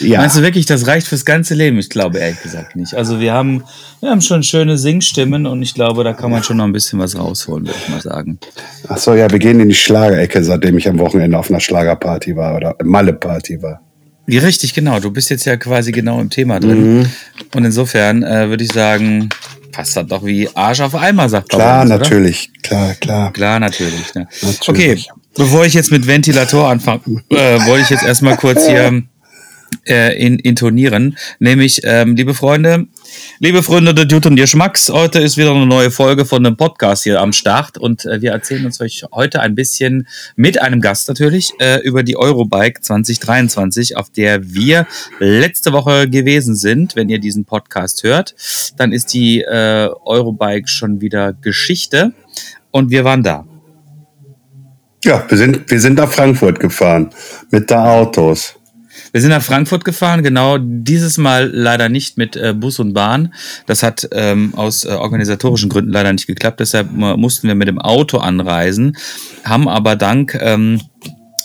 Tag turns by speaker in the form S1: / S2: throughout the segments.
S1: Ja.
S2: Meinst du wirklich, das reicht fürs ganze Leben? Ich glaube ehrlich gesagt nicht. Also wir haben, wir haben schon schöne Singstimmen und ich glaube, da kann man schon noch ein bisschen was rausholen, würde ich mal sagen.
S1: Ach so, ja, wir gehen in die Schlagerecke, seitdem ich am Wochenende auf einer Schlagerparty war oder Malle-Party war.
S2: Ja, richtig, genau. Du bist jetzt ja quasi genau im Thema drin. Und insofern äh, würde ich sagen, passt das doch wie Arsch auf Eimer, sagt
S1: Klar,
S2: uns,
S1: natürlich, klar, klar.
S2: Klar, natürlich. Ne?
S1: Natürlich.
S2: Okay, bevor ich jetzt mit Ventilator anfange, äh, wollte ich jetzt erstmal kurz hier äh, in, intonieren. Nämlich, ähm, liebe Freunde, liebe Freunde der Jut und Geschmacks, heute ist wieder eine neue Folge von dem Podcast hier am Start und äh, wir erzählen uns euch heute ein bisschen mit einem Gast natürlich äh, über die Eurobike 2023, auf der wir letzte Woche gewesen sind. Wenn ihr diesen Podcast hört, dann ist die äh, Eurobike schon wieder Geschichte und wir waren da.
S1: Ja, wir sind, wir sind nach Frankfurt gefahren mit der Autos.
S2: Wir sind nach Frankfurt gefahren, genau dieses Mal leider nicht mit äh, Bus und Bahn. Das hat ähm, aus äh, organisatorischen Gründen leider nicht geklappt. Deshalb äh, mussten wir mit dem Auto anreisen, haben aber dank ähm,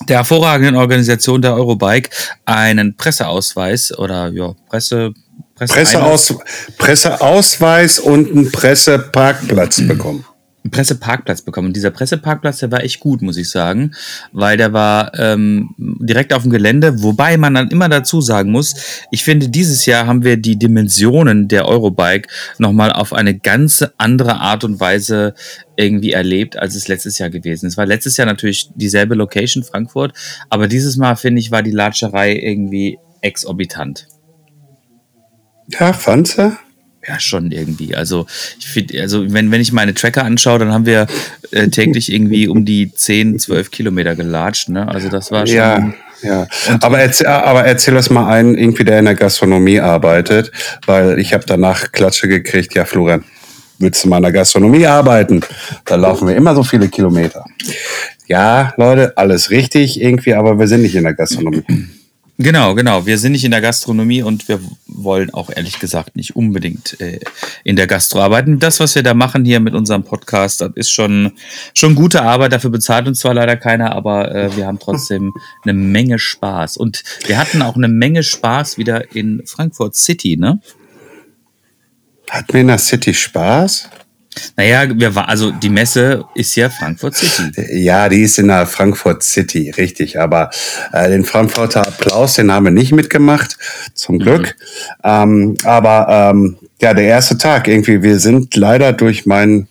S2: der hervorragenden Organisation der Eurobike einen Presseausweis oder ja, Presse, Presse
S1: Presseaus Presseausweis und einen Presseparkplatz bekommen.
S2: Presseparkplatz bekommen. Und dieser Presseparkplatz, der war echt gut, muss ich sagen, weil der war ähm, direkt auf dem Gelände, wobei man dann immer dazu sagen muss, ich finde, dieses Jahr haben wir die Dimensionen der Eurobike nochmal auf eine ganz andere Art und Weise irgendwie erlebt, als es letztes Jahr gewesen ist. Es war letztes Jahr natürlich dieselbe Location, Frankfurt, aber dieses Mal, finde ich, war die Latscherei irgendwie exorbitant.
S1: Ja, fandst du?
S2: Ja, schon irgendwie. Also, ich finde, also wenn, wenn ich meine Tracker anschaue, dann haben wir äh, täglich irgendwie um die 10, 12 Kilometer gelatscht. Ne? Also das war schon.
S1: Ja, ja. Aber erzähl, aber erzähl das mal einen, irgendwie, der in der Gastronomie arbeitet, weil ich habe danach Klatsche gekriegt. Ja, Florian, willst du mal in der Gastronomie arbeiten? Da laufen wir immer so viele Kilometer. Ja, Leute, alles richtig irgendwie, aber wir sind nicht in der Gastronomie.
S2: Genau, genau. Wir sind nicht in der Gastronomie und wir wollen auch ehrlich gesagt nicht unbedingt äh, in der Gastro arbeiten. Das, was wir da machen hier mit unserem Podcast, das ist schon, schon gute Arbeit. Dafür bezahlt uns zwar leider keiner, aber äh, wir haben trotzdem eine Menge Spaß. Und wir hatten auch eine Menge Spaß wieder in Frankfurt City, ne?
S1: Hat mir in der City Spaß?
S2: Naja, wir war, also die Messe ist ja Frankfurt City.
S1: Ja, die ist in der Frankfurt City, richtig. Aber äh, den Frankfurter Applaus, den haben wir nicht mitgemacht, zum Glück. Ähm, aber ähm, ja, der erste Tag irgendwie, wir sind leider durch mein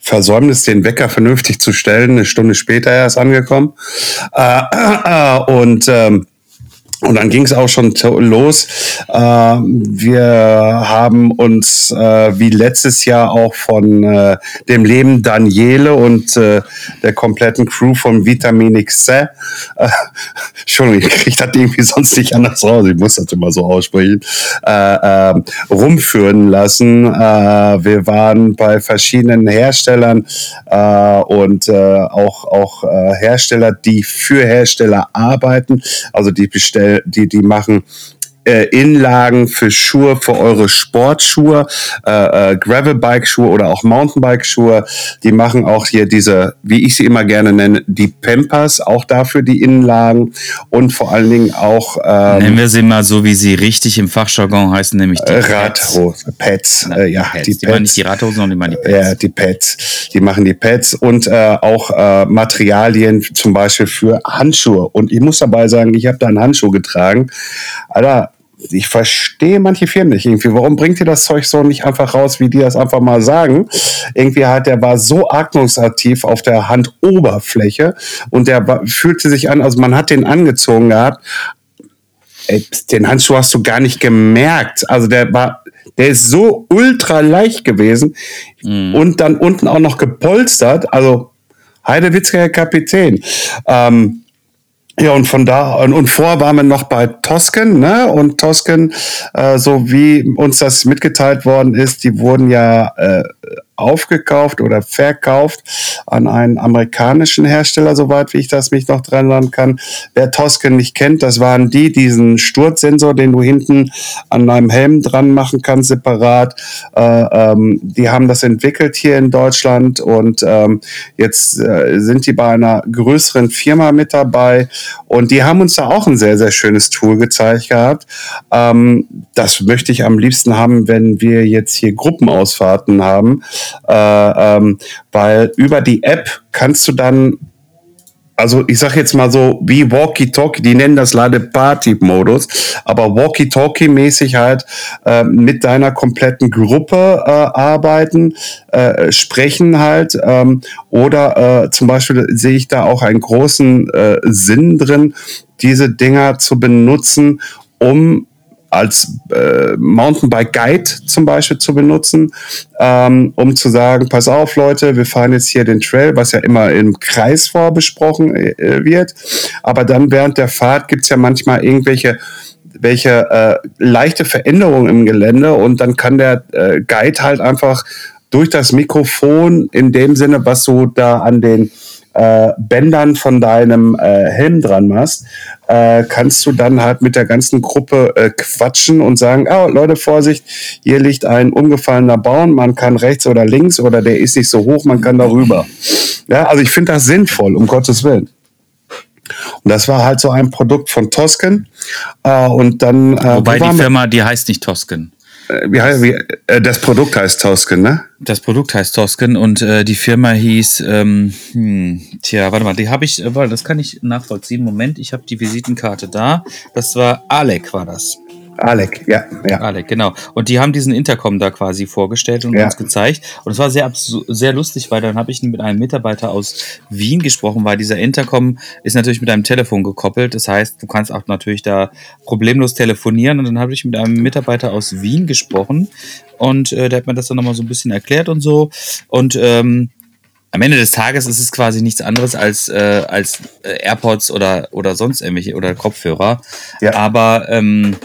S1: Versäumnis, den Wecker vernünftig zu stellen, eine Stunde später erst angekommen. Äh, äh, und ähm, und dann ging es auch schon los. Äh, wir haben uns äh, wie letztes Jahr auch von äh, dem Leben Daniele und der kompletten Crew von Vitamin X. Entschuldigung, ich kriege das irgendwie sonst nicht anders raus. Ich muss das immer so aussprechen. Äh, äh, rumführen lassen. Wir waren bei verschiedenen Herstellern und auch, Hersteller, die für Hersteller arbeiten, also die bestellen, die, die machen äh, Innenlagen für Schuhe, für eure Sportschuhe, äh, äh, Gravelbike-Schuhe oder auch Mountainbike-Schuhe. Die machen auch hier diese, wie ich sie immer gerne nenne, die Pampers, auch dafür die Innenlagen und vor allen Dingen auch
S2: ähm, nennen wir sie mal so, wie sie richtig im Fachjargon heißen, nämlich die
S1: Radhosen, Pads.
S2: Äh, ja,
S1: Pads.
S2: die, die Pads. nicht die Radhosen, sondern die machen die
S1: Pads. Ja, die Pads. Die machen die Pads und äh, auch äh, Materialien zum Beispiel für Handschuhe. Und ich muss dabei sagen, ich habe da einen Handschuh getragen. Alter, ich verstehe manche Firmen nicht irgendwie. Warum bringt ihr das Zeug so nicht einfach raus, wie die das einfach mal sagen? Irgendwie hat der war so atmungsaktiv auf der Handoberfläche und der war, fühlte sich an, also man hat den angezogen gehabt. Ey, den Handschuh hast du gar nicht gemerkt. Also der war, der ist so ultra leicht gewesen mhm. und dann unten auch noch gepolstert. Also Heidewitzker Kapitän. Ähm, ja, und von da, und, und vor waren wir noch bei Tosken, ne? Und Tosken, äh, so wie uns das mitgeteilt worden ist, die wurden ja äh, aufgekauft oder verkauft an einen amerikanischen Hersteller, soweit wie ich das mich noch dran erinnern kann. Wer Tosken nicht kennt, das waren die, diesen Sturzsensor, den du hinten an deinem Helm dran machen kannst, separat. Äh, ähm, die haben das entwickelt hier in Deutschland und ähm, jetzt äh, sind die bei einer größeren Firma mit dabei und die haben uns da auch ein sehr, sehr schönes Tool gezeigt gehabt. Ähm, das möchte ich am liebsten haben, wenn wir jetzt hier Gruppenausfahrten haben äh, ähm, weil über die App kannst du dann also ich sag jetzt mal so wie Walkie-Talkie, die nennen das leider Party-Modus, aber Walkie-Talkie-mäßig halt äh, mit deiner kompletten Gruppe äh, arbeiten, äh, sprechen halt ähm, oder äh, zum Beispiel sehe ich da auch einen großen äh, Sinn drin, diese Dinger zu benutzen, um als äh, Mountainbike Guide zum Beispiel zu benutzen, ähm, um zu sagen, pass auf Leute, wir fahren jetzt hier den Trail, was ja immer im Kreis vorbesprochen äh, wird. Aber dann während der Fahrt gibt's ja manchmal irgendwelche welche äh, leichte Veränderungen im Gelände und dann kann der äh, Guide halt einfach durch das Mikrofon in dem Sinne, was du da an den äh, Bändern von deinem äh, Helm dran machst, äh, kannst du dann halt mit der ganzen Gruppe äh, quatschen und sagen, oh, Leute, Vorsicht, hier liegt ein umgefallener Baum, man kann rechts oder links oder der ist nicht so hoch, man kann darüber. Ja, also ich finde das sinnvoll, um Gottes Willen. Und das war halt so ein Produkt von Tosken. Äh, und dann,
S2: äh, Wobei die Firma, die heißt nicht Tosken.
S1: Wie, wie, äh, das Produkt heißt Tosken, ne?
S2: Das Produkt heißt Tosken und äh, die Firma hieß, ähm, hm, tja, warte mal, die habe ich, äh, das kann ich nachvollziehen. Moment, ich habe die Visitenkarte da. Das war Alec, war das.
S1: Alec, ja, ja.
S2: Alec, genau. Und die haben diesen Intercom da quasi vorgestellt und ja. uns gezeigt. Und es war sehr, sehr lustig, weil dann habe ich mit einem Mitarbeiter aus Wien gesprochen, weil dieser Intercom ist natürlich mit einem Telefon gekoppelt. Das heißt, du kannst auch natürlich da problemlos telefonieren. Und dann habe ich mit einem Mitarbeiter aus Wien gesprochen und äh, der hat mir das dann nochmal so ein bisschen erklärt und so. Und ähm, am Ende des Tages ist es quasi nichts anderes als, äh, als äh, AirPods oder, oder sonst irgendwelche oder Kopfhörer. Ja. Aber ähm,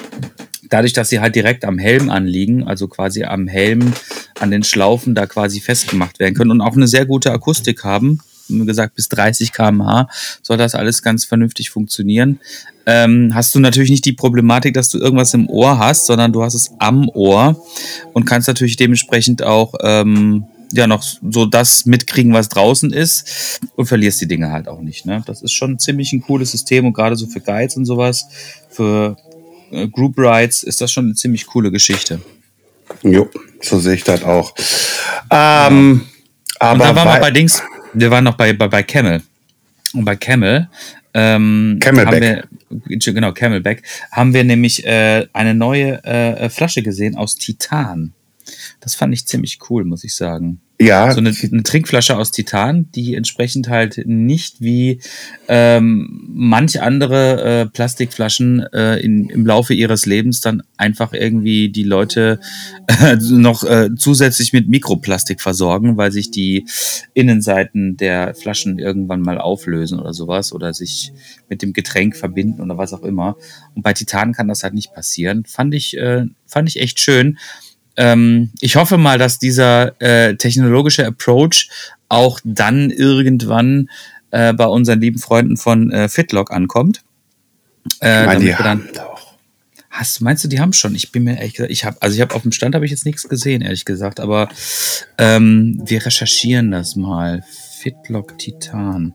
S2: dadurch, dass sie halt direkt am Helm anliegen, also quasi am Helm, an den Schlaufen da quasi festgemacht werden können und auch eine sehr gute Akustik haben, wie gesagt, bis 30 km/h soll das alles ganz vernünftig funktionieren. Ähm, hast du natürlich nicht die Problematik, dass du irgendwas im Ohr hast, sondern du hast es am Ohr und kannst natürlich dementsprechend auch ähm, ja noch so das mitkriegen, was draußen ist und verlierst die Dinge halt auch nicht. Ne? Das ist schon ziemlich ein cooles System und gerade so für Guides und sowas, für äh, Group Rides ist das schon eine ziemlich coole Geschichte.
S1: Jo, so sehe ich das auch. Ähm,
S2: ja. aber und da waren wir bei Dings, wir waren noch bei, bei, bei Camel. Und bei Camel ähm,
S1: Camelback.
S2: Haben wir, genau, Camelback, haben wir nämlich äh, eine neue äh, Flasche gesehen aus Titan. Das fand ich ziemlich cool, muss ich sagen.
S1: Ja.
S2: So eine, eine Trinkflasche aus Titan, die entsprechend halt nicht wie ähm, manch andere äh, Plastikflaschen äh, in, im Laufe ihres Lebens dann einfach irgendwie die Leute äh, noch äh, zusätzlich mit Mikroplastik versorgen, weil sich die Innenseiten der Flaschen irgendwann mal auflösen oder sowas oder sich mit dem Getränk verbinden oder was auch immer. Und bei Titan kann das halt nicht passieren. Fand ich, äh, fand ich echt schön ähm, ich hoffe mal, dass dieser äh, technologische Approach auch dann irgendwann äh, bei unseren lieben Freunden von äh, Fitlock ankommt.
S1: Äh, meine, die haben doch.
S2: Hast meinst du, die haben schon? Ich bin mir ehrlich gesagt, ich habe, also ich habe auf dem Stand habe ich jetzt nichts gesehen, ehrlich gesagt, aber ähm, wir recherchieren das mal. Fitlock Titan.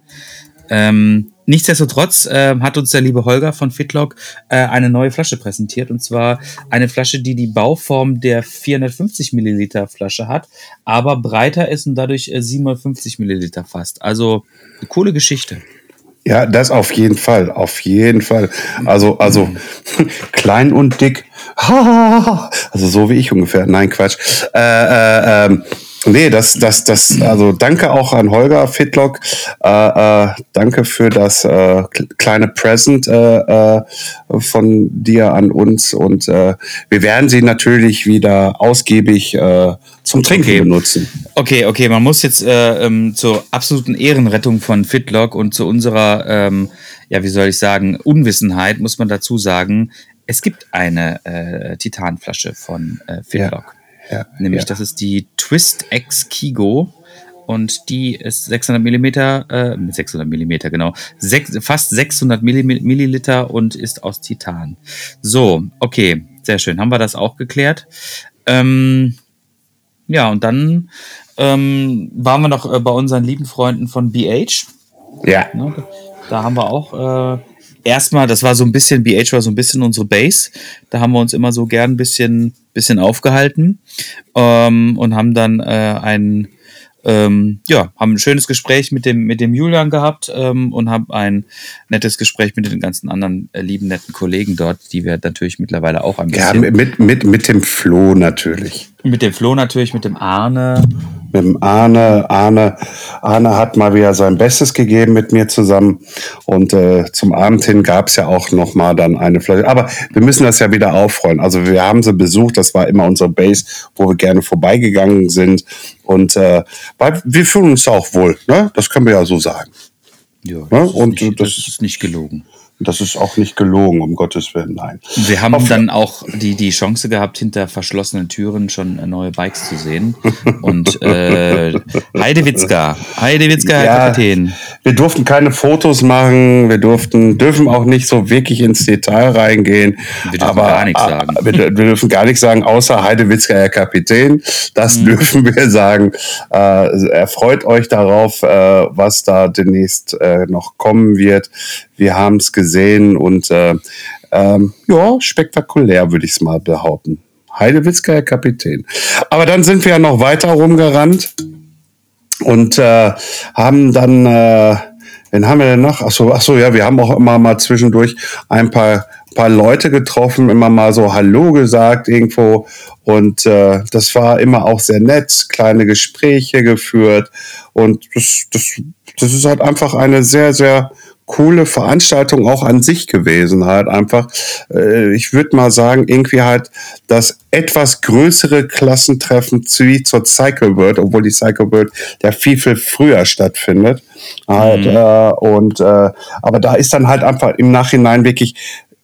S2: Ähm, nichtsdestotrotz äh, hat uns der liebe Holger von Fitlock äh, eine neue Flasche präsentiert und zwar eine Flasche, die die Bauform der 450 Milliliter Flasche hat, aber breiter ist und dadurch äh, 750 Milliliter fasst. Also eine coole Geschichte.
S1: Ja, das auf jeden Fall, auf jeden Fall. Also, also klein und dick. Also so wie ich ungefähr. Nein, Quatsch. Äh, äh, ähm, Nee, das, das, das, also danke auch an Holger Fitlock. Äh, äh, danke für das äh, kleine Present äh, äh, von dir an uns. Und äh, wir werden sie natürlich wieder ausgiebig äh, zum Trinken
S2: Okay.
S1: benutzen.
S2: Okay, okay, man muss jetzt äh, ähm, zur absoluten Ehrenrettung von Fitlock und zu unserer, ähm, ja, wie soll ich sagen, Unwissenheit muss man dazu sagen, es gibt eine äh, Titanflasche von äh, Fitlock.
S1: Ja,
S2: Nämlich,
S1: ja.
S2: das ist die Twist X Kigo und die ist 600 Millimeter, äh, mit 600 Millimeter, genau, sechs, fast 600 Milli- Milliliter und ist aus Titan. So, okay, sehr schön. Haben wir das auch geklärt? Ähm, ja, und dann ähm, waren wir noch äh, bei unseren lieben Freunden von BH.
S1: Ja.
S2: Ne? Da haben wir auch äh, erstmal, das war so ein bisschen, BH war so ein bisschen unsere Base. Da haben wir uns immer so gern ein bisschen, bisschen aufgehalten ähm, und haben dann äh, ein, ähm, ja, haben ein schönes Gespräch mit dem, mit dem Julian gehabt ähm, und haben ein nettes Gespräch mit den ganzen anderen äh, lieben, netten Kollegen dort, die wir natürlich mittlerweile auch ein
S1: Ja,
S2: bisschen.
S1: mit, mit, mit dem Flo natürlich.
S2: Mit dem Flo natürlich, mit dem Arne.
S1: Mit dem Arne. Arne, Arne hat mal wieder sein Bestes gegeben mit mir zusammen. Und äh, zum Abend hin gab es ja auch noch mal dann eine Flasche. Aber wir müssen das ja wieder aufrollen. Also wir haben sie besucht. Das war immer unsere Base, wo wir gerne vorbeigegangen sind. Und äh, wir fühlen uns auch wohl. Ne? Das können wir ja so sagen.
S2: Ja,
S1: Ja,
S2: das,
S1: und
S2: ist nicht,
S1: das-
S2: das ist nicht gelogen.
S1: Das ist auch nicht gelogen, um Gottes Willen, nein.
S2: Wir haben
S1: Auf-
S2: dann auch die, die Chance gehabt, hinter verschlossenen Türen schon äh, neue Bikes zu sehen. Und äh, Heidewitzka, Heidewitzka, Herr
S1: Ja.
S2: Kapitän.
S1: Wir durften keine Fotos machen, wir durften, dürfen auch nicht so wirklich ins Detail reingehen.
S2: Wir dürfen gar nichts
S1: äh,
S2: sagen.
S1: Wir, wir dürfen gar nichts sagen, außer Heidewitzka, Herr Kapitän.
S2: Mhm.
S1: Das dürfen wir sagen. Äh, erfreut euch darauf, äh, was da demnächst äh, noch kommen wird. Wir haben es gesehen und äh, ähm, ja, spektakulär, würde ich es mal behaupten. Heidewitzka, Herr Kapitän. Aber dann sind wir ja noch weiter rumgerannt und äh, haben dann, äh, wen haben wir denn noch? Ach so, ach so, ja, wir haben auch immer mal zwischendurch ein paar, paar Leute getroffen, immer mal so Hallo gesagt irgendwo und äh, das war immer auch sehr nett, kleine Gespräche geführt und das, das, das ist halt einfach eine sehr, sehr coole Veranstaltung auch an sich gewesen halt einfach. Äh, ich würde mal sagen, irgendwie halt das etwas größere Klassentreffen wie zur Cycle World, obwohl die Cycle World ja viel, viel früher stattfindet. Halt, äh, und äh, aber da ist dann halt einfach im Nachhinein wirklich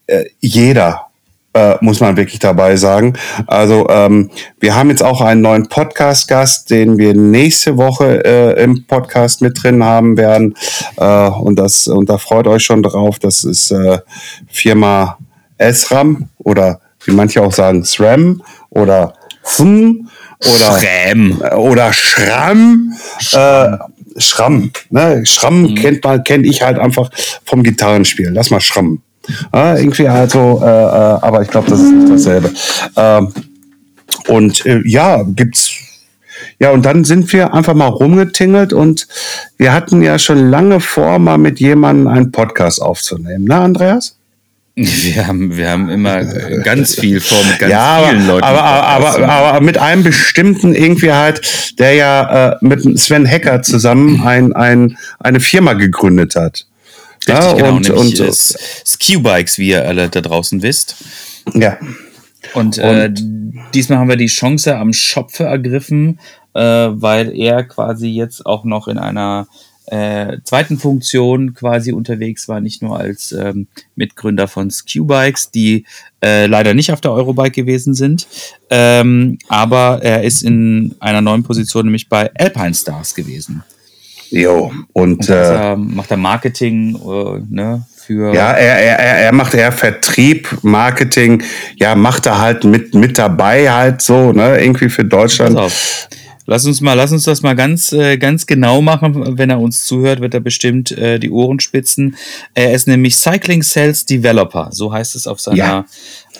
S1: äh, jeder äh, muss man wirklich dabei sagen. Also ähm, wir haben jetzt auch einen neuen Podcast-Gast, den wir nächste Woche äh, im Podcast mit drin haben werden. Äh, und das und da freut euch schon drauf. Das ist äh, Firma SRAM oder wie manche auch sagen SRAM oder SM oder
S2: Schräm.
S1: oder Schramm. Äh, Schramm. Ne? Schramm kennt man, kenne ich halt einfach vom Gitarrenspielen. Lass mal Schramm. Ja, irgendwie halt so, äh, äh, aber ich glaube, das ist nicht dasselbe. Ähm, und äh, ja, gibt's. Ja, und dann sind wir einfach mal rumgetingelt und wir hatten ja schon lange vor, mal mit jemandem einen Podcast aufzunehmen, ne, Andreas?
S2: Wir haben, wir haben immer äh, ganz viel vor mit ganz
S1: ja, aber,
S2: vielen Leuten.
S1: aber, aber, aber, aber mit einem bestimmten irgendwie halt, der ja äh, mit Sven Hecker zusammen ein, ein, eine Firma gegründet hat.
S2: Richtig,
S1: ja,
S2: genau,
S1: und,
S2: nämlich
S1: und,
S2: äh, Ski-Bikes, wie ihr alle da draußen wisst.
S1: ja.
S2: Und, äh, diesmal haben wir die Chance am Schopfe ergriffen, äh, weil er quasi jetzt auch noch in einer äh, zweiten Funktion quasi unterwegs war, nicht nur als ähm, Mitgründer von Q-Bikes, die äh, leider nicht auf der Eurobike gewesen sind, ähm, aber er ist in einer neuen Position, nämlich bei Alpine Stars gewesen.
S1: Jo, und
S2: Und
S1: äh,
S2: er, macht er Marketing äh, ne, für.
S1: Ja, er, er, er er macht eher Vertrieb, Marketing, ja, macht er halt mit, mit dabei halt so, ne, irgendwie für Deutschland.
S2: Pass auf. Lass uns mal, lass uns das mal ganz, äh, ganz genau machen. Wenn er uns zuhört, wird er bestimmt äh, die Ohren spitzen. Er ist nämlich Cycling Sales Developer. So heißt es auf seiner,
S1: Ja.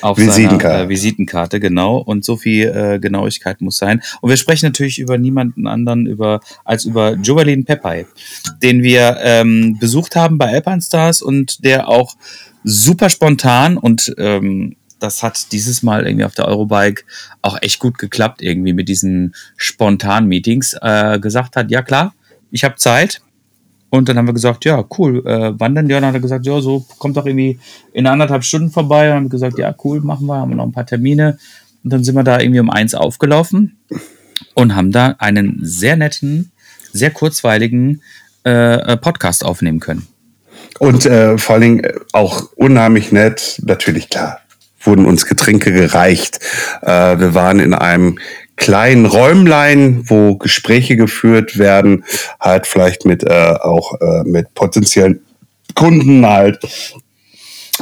S2: auf
S1: Visitenkarte.
S2: seiner äh, Visitenkarte, genau. Und so viel äh, Genauigkeit muss sein. Und wir sprechen natürlich über niemanden anderen über, als über Jovalin Pepay, den wir ähm, besucht haben bei Alpine Stars und der auch super spontan und ähm, das hat dieses Mal irgendwie auf der Eurobike auch echt gut geklappt, irgendwie mit diesen spontanen Meetings, äh, gesagt hat, ja klar, ich habe Zeit. Und dann haben wir gesagt, ja, cool, äh, wann denn? Ja, dann hat er gesagt, ja, so kommt doch irgendwie in anderthalb Stunden vorbei. Und haben gesagt, ja, cool, machen wir, haben wir noch ein paar Termine. Und dann sind wir da irgendwie um eins aufgelaufen und haben da einen sehr netten, sehr kurzweiligen äh, äh, Podcast aufnehmen können.
S1: Und äh, vor allen Dingen auch unheimlich nett, natürlich klar, wurden uns Getränke gereicht. Äh, wir waren in einem kleinen Räumlein, wo Gespräche geführt werden, halt vielleicht mit äh, auch äh, mit potenziellen Kunden halt.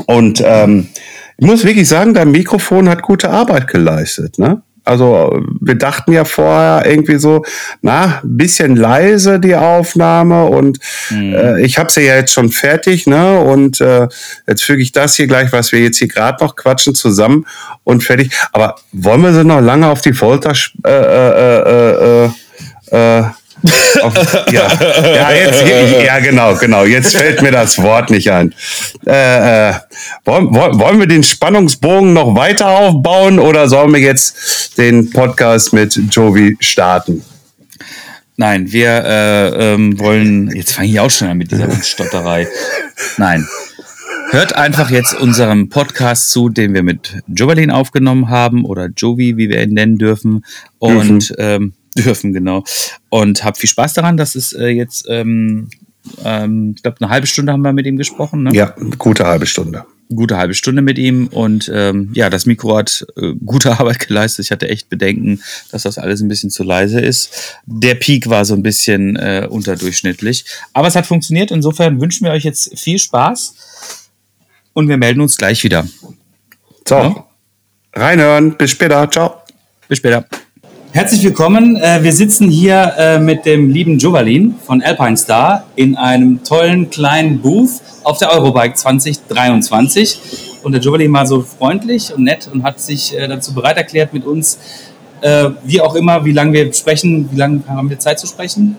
S1: Und ähm, ich muss wirklich sagen, dein Mikrofon hat gute Arbeit geleistet, ne? Also wir dachten ja vorher irgendwie so, na, ein bisschen leise die Aufnahme und äh, ich habe sie ja jetzt schon fertig, ne? Und äh, jetzt füge ich das hier gleich, was wir jetzt hier gerade noch quatschen, zusammen und fertig. Aber wollen wir sie noch lange auf die Folter äh, äh, äh, äh, äh, auf, ja, ja, jetzt, ja, genau, genau. Jetzt fällt mir das Wort nicht ein. Äh, äh, wollen, wollen wir den Spannungsbogen noch weiter aufbauen oder sollen wir jetzt den Podcast mit Jovi starten?
S2: Nein, wir äh, ähm, wollen. Jetzt fange ich auch schon an mit dieser Stotterei. Nein. Hört einfach jetzt unserem Podcast zu, den wir mit Jovalin aufgenommen haben oder Jovi, wie wir ihn nennen dürfen. Und ähm, dürfen, genau. Und habt viel Spaß daran. Das ist äh, jetzt, ähm, ähm, ich glaube, eine halbe Stunde haben wir mit ihm gesprochen. Ne?
S1: Ja, eine gute halbe Stunde.
S2: gute halbe Stunde mit ihm und ähm, ja, das Mikro hat äh, gute Arbeit geleistet. Ich hatte echt Bedenken, dass das alles ein bisschen zu leise ist. Der Peak war so ein bisschen äh, unterdurchschnittlich, aber es hat funktioniert. Insofern wünschen wir euch jetzt viel Spaß und wir melden uns gleich wieder.
S1: So,
S2: Ja.
S1: reinhören. Bis später. Ciao.
S2: Bis später. Herzlich willkommen. Äh, Wir sitzen hier äh, mit dem lieben Jovalin von Alpine Star in einem tollen kleinen Booth auf der Eurobike 2023. Und der Jovalin war so freundlich und nett und hat sich äh, dazu bereit erklärt, mit uns, wie auch immer, wie lange wir sprechen, wie lange haben wir Zeit zu sprechen?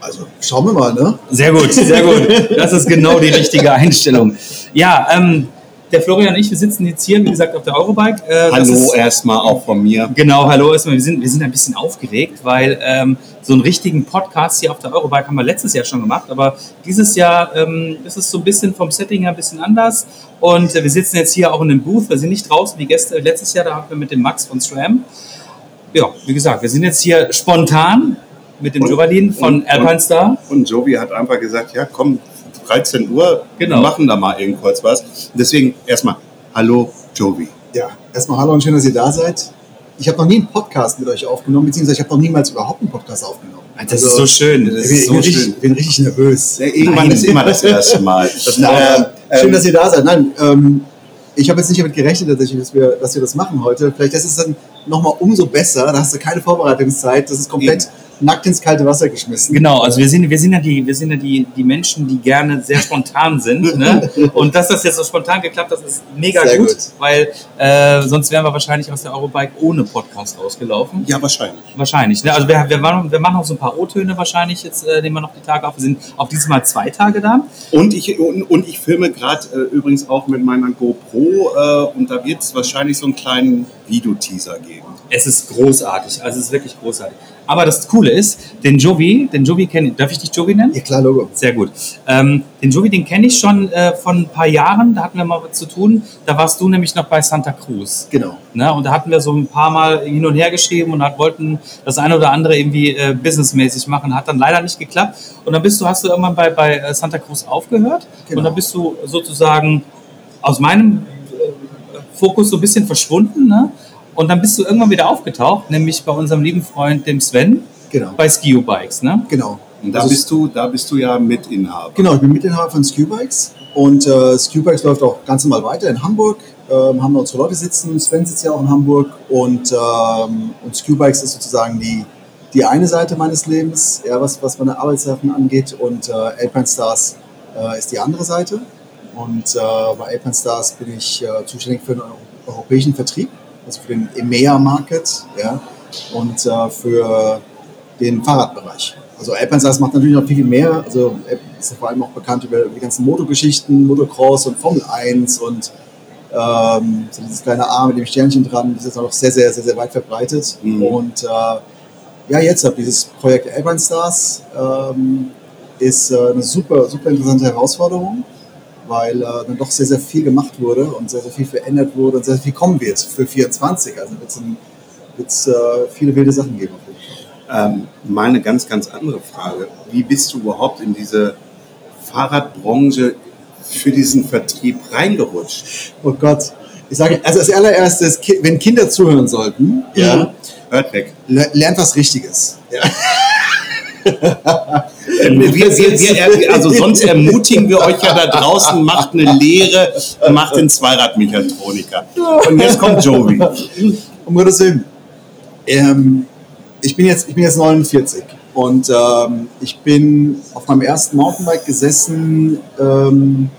S3: Also schauen wir mal, ne?
S2: Sehr gut, sehr gut. Das ist genau die richtige Einstellung. Ja, ähm, der Florian und ich, wir sitzen jetzt hier, wie gesagt, auf der Eurobike. Äh,
S4: Hallo erstmal auch von mir.
S2: Genau, hallo erstmal. Wir sind, wir sind ein bisschen aufgeregt, weil ähm, so einen richtigen Podcast hier auf der Eurobike haben wir letztes Jahr schon gemacht, aber dieses Jahr ähm, ist es so ein bisschen vom Setting her ein bisschen anders. Und äh, wir sitzen jetzt hier auch in einem Booth. Wir sind nicht draußen wie gestern, letztes Jahr, da hatten wir mit dem Max von SRAM. Ja, wie gesagt, wir sind jetzt hier spontan mit dem Jovalin von
S4: und-
S2: Alpine Star.
S4: Und Jovi hat einfach gesagt, ja komm, 13 Uhr,
S2: Genau.
S4: wir machen da mal eben kurz was. Deswegen erstmal, hallo Jovi.
S3: Ja, erstmal hallo und schön, dass ihr da seid. Ich habe noch nie einen Podcast mit euch aufgenommen, beziehungsweise ich habe noch niemals überhaupt einen Podcast aufgenommen.
S2: Das ist so schön. Das
S3: ich bin,
S2: so
S3: bin,
S2: schön.
S3: richtig, bin richtig nervös.
S4: Ja, irgendwann ist immer das erste Mal. Das,
S3: Nein,
S4: äh,
S3: schön,
S4: ähm,
S3: dass ihr da seid. Nein, ähm, ich habe jetzt nicht damit gerechnet, tatsächlich, dass wir, dass wir das machen heute. Vielleicht ist es dann nochmal umso besser. Da hast du keine Vorbereitungszeit. Das ist komplett nackt ins kalte Wasser geschmissen.
S2: Genau, also wir sind, wir sind ja, die, wir sind ja die, die Menschen, die gerne sehr spontan sind. Ne? Und dass das jetzt so spontan geklappt hat, ist mega gut,
S3: gut.
S2: weil äh, sonst wären wir wahrscheinlich aus der Eurobike ohne Podcast rausgelaufen.
S4: ja, wahrscheinlich.
S2: Wahrscheinlich. Ne? Also wir, wir, waren, wir machen auch so ein paar O-Töne wahrscheinlich, jetzt äh, nehmen wir noch die Tage auf. Wir sind auch dieses Mal zwei Tage da.
S4: Und ich, und, und ich filme gerade äh, übrigens auch mit meiner GoPro äh, und da wird es wahrscheinlich so einen kleinen Videoteaser geben.
S2: Es ist großartig, also es ist wirklich großartig. Aber das Coole ist, den Jovi, den Jovi kenne darf ich dich Jovi nennen?
S3: Ja, klar, Logo.
S2: Sehr gut. Ähm, den Jovi, den kenne ich schon äh, von ein paar Jahren. Da hatten wir mal was zu tun. Da warst du nämlich noch bei Santa Cruz.
S3: Genau.
S2: Ne? Und da hatten wir so ein paar Mal hin und her geschrieben und hat, wollten das eine oder andere irgendwie äh, businessmäßig machen. Hat dann leider nicht geklappt. Und dann bist du, hast du irgendwann bei, bei äh, Santa Cruz aufgehört.
S3: Genau.
S2: Und dann bist du sozusagen aus meinem äh, Fokus so ein bisschen verschwunden. Ne? Und dann bist du irgendwann wieder aufgetaucht, nämlich bei unserem lieben Freund, dem Sven,
S3: Genau.
S2: bei Skio Bikes. Ne?
S3: Genau.
S4: Und da
S3: Also-
S4: bist du, da bist du ja Mitinhaber.
S3: Genau, ich bin Mitinhaber von Sqbikes und äh, Sqbikes läuft auch ganz normal weiter in Hamburg. Ähm, haben wir unsere Leute sitzen, Sven sitzt ja auch in Hamburg und, ähm, und Sqbikes ist sozusagen die, die eine Seite meines Lebens, ja, was, was meine Arbeitssachen angeht und äh, Alpine Stars äh, ist die andere Seite. Und äh, bei Alpine Stars bin ich äh, zuständig für den eu- europäischen Vertrieb, also für den EMEA-Market ja, und äh, für den Fahrradbereich. Also Alpine Stars macht natürlich noch viel, viel mehr. Also ist ja vor allem auch bekannt über die ganzen Motogeschichten, Motocross und Formel 1 und ähm, so dieses kleine A mit dem Sternchen dran, das ist auch noch sehr, sehr, sehr, sehr weit verbreitet.
S4: Mhm.
S3: Und äh, ja, jetzt habe dieses Projekt Alpine Stars ähm, ist äh, eine super, super interessante Herausforderung, weil äh, dann doch sehr, sehr viel gemacht wurde und sehr, sehr viel verändert wurde und sehr, sehr viel kommen wird für 24. Also wird es äh, viele wilde Sachen geben.
S4: Ähm, mal eine ganz, ganz andere Frage. Wie bist du überhaupt in diese Fahrradbranche für diesen Vertrieb reingerutscht?
S3: Oh Gott. Ich sage, also als allererstes, wenn Kinder zuhören sollten, ja,
S4: Hört weg.
S3: le- lernt was Richtiges. Ja.
S4: Ähm, wir, wir, wir, also sonst ermutigen wir euch ja da draußen, macht eine Lehre, macht den Zweiradmechatroniker. Und jetzt kommt Joey.
S3: Um Gottes Willen. Ähm, ich, bin jetzt, ich bin jetzt 49 und ähm, ich bin auf meinem ersten Mountainbike gesessen. Ähm,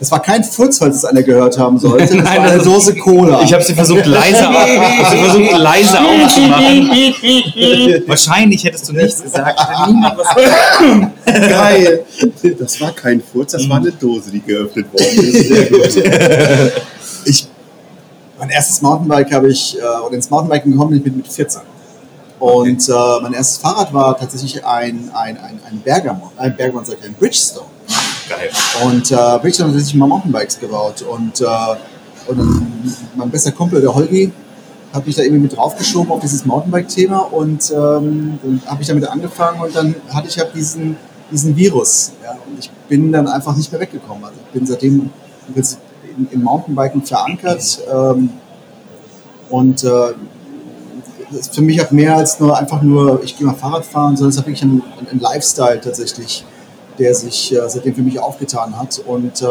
S3: es war kein Furz, falls es einer gehört haben sollte. Das
S2: Nein,
S3: war eine
S2: das
S3: Dose Cola.
S2: Ich habe sie versucht leise, versucht leise aufzumachen. Wahrscheinlich hättest du nichts gesagt.
S4: Geil. Das war kein Furz, das war eine Dose, die geöffnet worden ist. Sehr gut.
S3: ich, mein erstes Mountainbike habe ich, äh, oder ins Mountainbiken gekommen bin ich mit, mit 14. Und äh, mein erstes Fahrrad war tatsächlich ein, ein, ein, ein Bergamo, ein Bergamo, sag ich, ein Bridgestone. Und äh, Bridgestone hat tatsächlich mal Mountainbikes gebaut. Und, äh, und dann mein bester Kumpel, der Holgi, hat mich da irgendwie mit draufgeschoben auf dieses Mountainbike-Thema und ähm, dann habe ich damit angefangen und dann hatte ich halt diesen, diesen Virus. Ja, und ich bin dann einfach nicht mehr weggekommen. Also ich bin seitdem im im, Mountainbiken verankert ähm, und äh, für mich halt mehr als nur einfach nur, ich gehe mal Fahrrad fahren, sondern es halt wirklich ein, ein Lifestyle tatsächlich, der sich äh, seitdem für mich aufgetan hat. Und äh,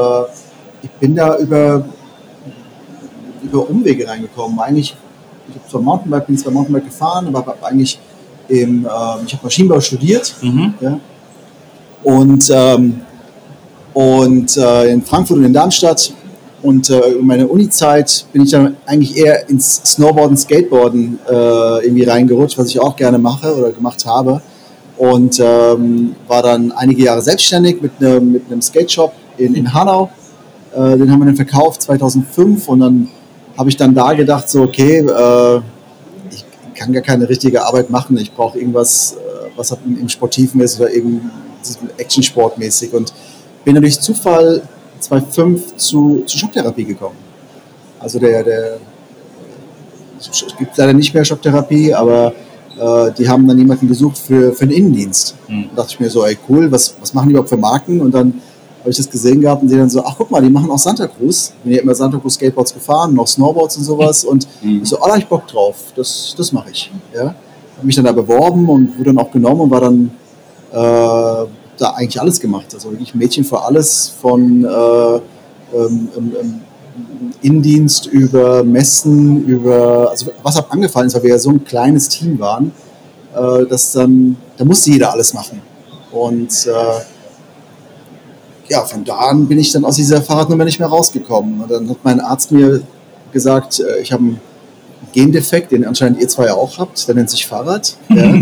S3: ich bin da über, über Umwege reingekommen. Eigentlich, ich habe zwar Mountainbike, bin zwar Mountainbike gefahren, aber habe eigentlich im, äh, ich habe Maschinenbau studiert. Ja? Und, ähm, und äh, in Frankfurt und in Darmstadt. Und äh, über meine Uni-Zeit bin ich dann eigentlich eher ins Snowboarden, Skateboarden äh, irgendwie reingerutscht, was ich auch gerne mache oder gemacht habe. Und ähm, war dann einige Jahre selbstständig mit, ne, mit einem Skate-Shop in, in Hanau. Äh, den haben wir dann verkauft 2005 und dann habe ich dann da gedacht, so okay, äh, ich kann gar keine richtige Arbeit machen. Ich brauche irgendwas, äh, was halt im, im Sportiven ist oder eben Action-Sport-mäßig. Und bin dann durch Zufall 2005 zu, zu Schocktherapie gekommen. Also der, der es gibt leider nicht mehr Schocktherapie, aber äh, die haben dann jemanden gesucht für, für einen Innendienst.
S2: Mhm.
S3: Da dachte ich mir so, ey cool, was, was machen die überhaupt für Marken? Und dann habe ich das gesehen gehabt und die dann so, ach guck mal, die machen auch Santa Cruz. Bin ja immer Santa Cruz Skateboards gefahren, noch Snowboards und sowas. Und ich so, oh, da hab ich Bock drauf, das, das mache ich. Ja? Habe mich dann da beworben und wurde dann auch genommen und war dann äh, da eigentlich alles gemacht. Also wirklich Mädchen für alles, von äh, ähm, ähm, Innendienst über Messen, über, also was hat angefallen ist, weil wir ja so ein kleines Team waren, äh, dass dann, da musste jeder alles machen. Und äh, ja, von da an bin ich dann aus dieser Fahrradnummer nicht mehr rausgekommen. Und dann hat mein Arzt mir gesagt, äh, ich habe einen Gendefekt, den anscheinend ihr zwei auch habt, der nennt sich Fahrrad. Ja. und,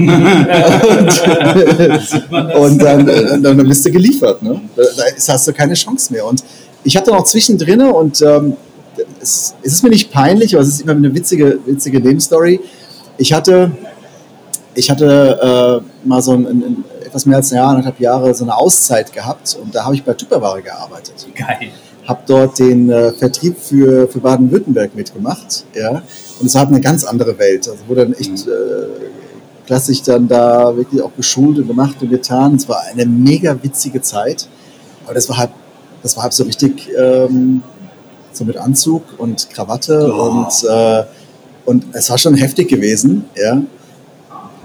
S3: und dann, äh, dann bist du geliefert. Ne? Da da hast du keine Chance mehr. Und ich hatte noch zwischendrin und ähm, es, es ist mir nicht peinlich, aber es ist immer eine witzige, witzige Nebenstory. Ich hatte, ich hatte äh, mal so ein, ein, etwas mehr als ein Jahr, anderthalb Jahre so eine Auszeit gehabt und da habe ich bei Tupperware gearbeitet
S2: Geil.
S3: habe dort den äh, Vertrieb für, für Baden-Württemberg mitgemacht. Ja? Und es war halt eine ganz andere Welt. Also wurde dann echt äh, klassisch dann da wirklich auch geschult und gemacht und getan. Es war eine mega witzige Zeit. Aber das war halt, das war halt so richtig ähm, so mit Anzug und Krawatte und, äh, und es war schon heftig gewesen. Ja? Und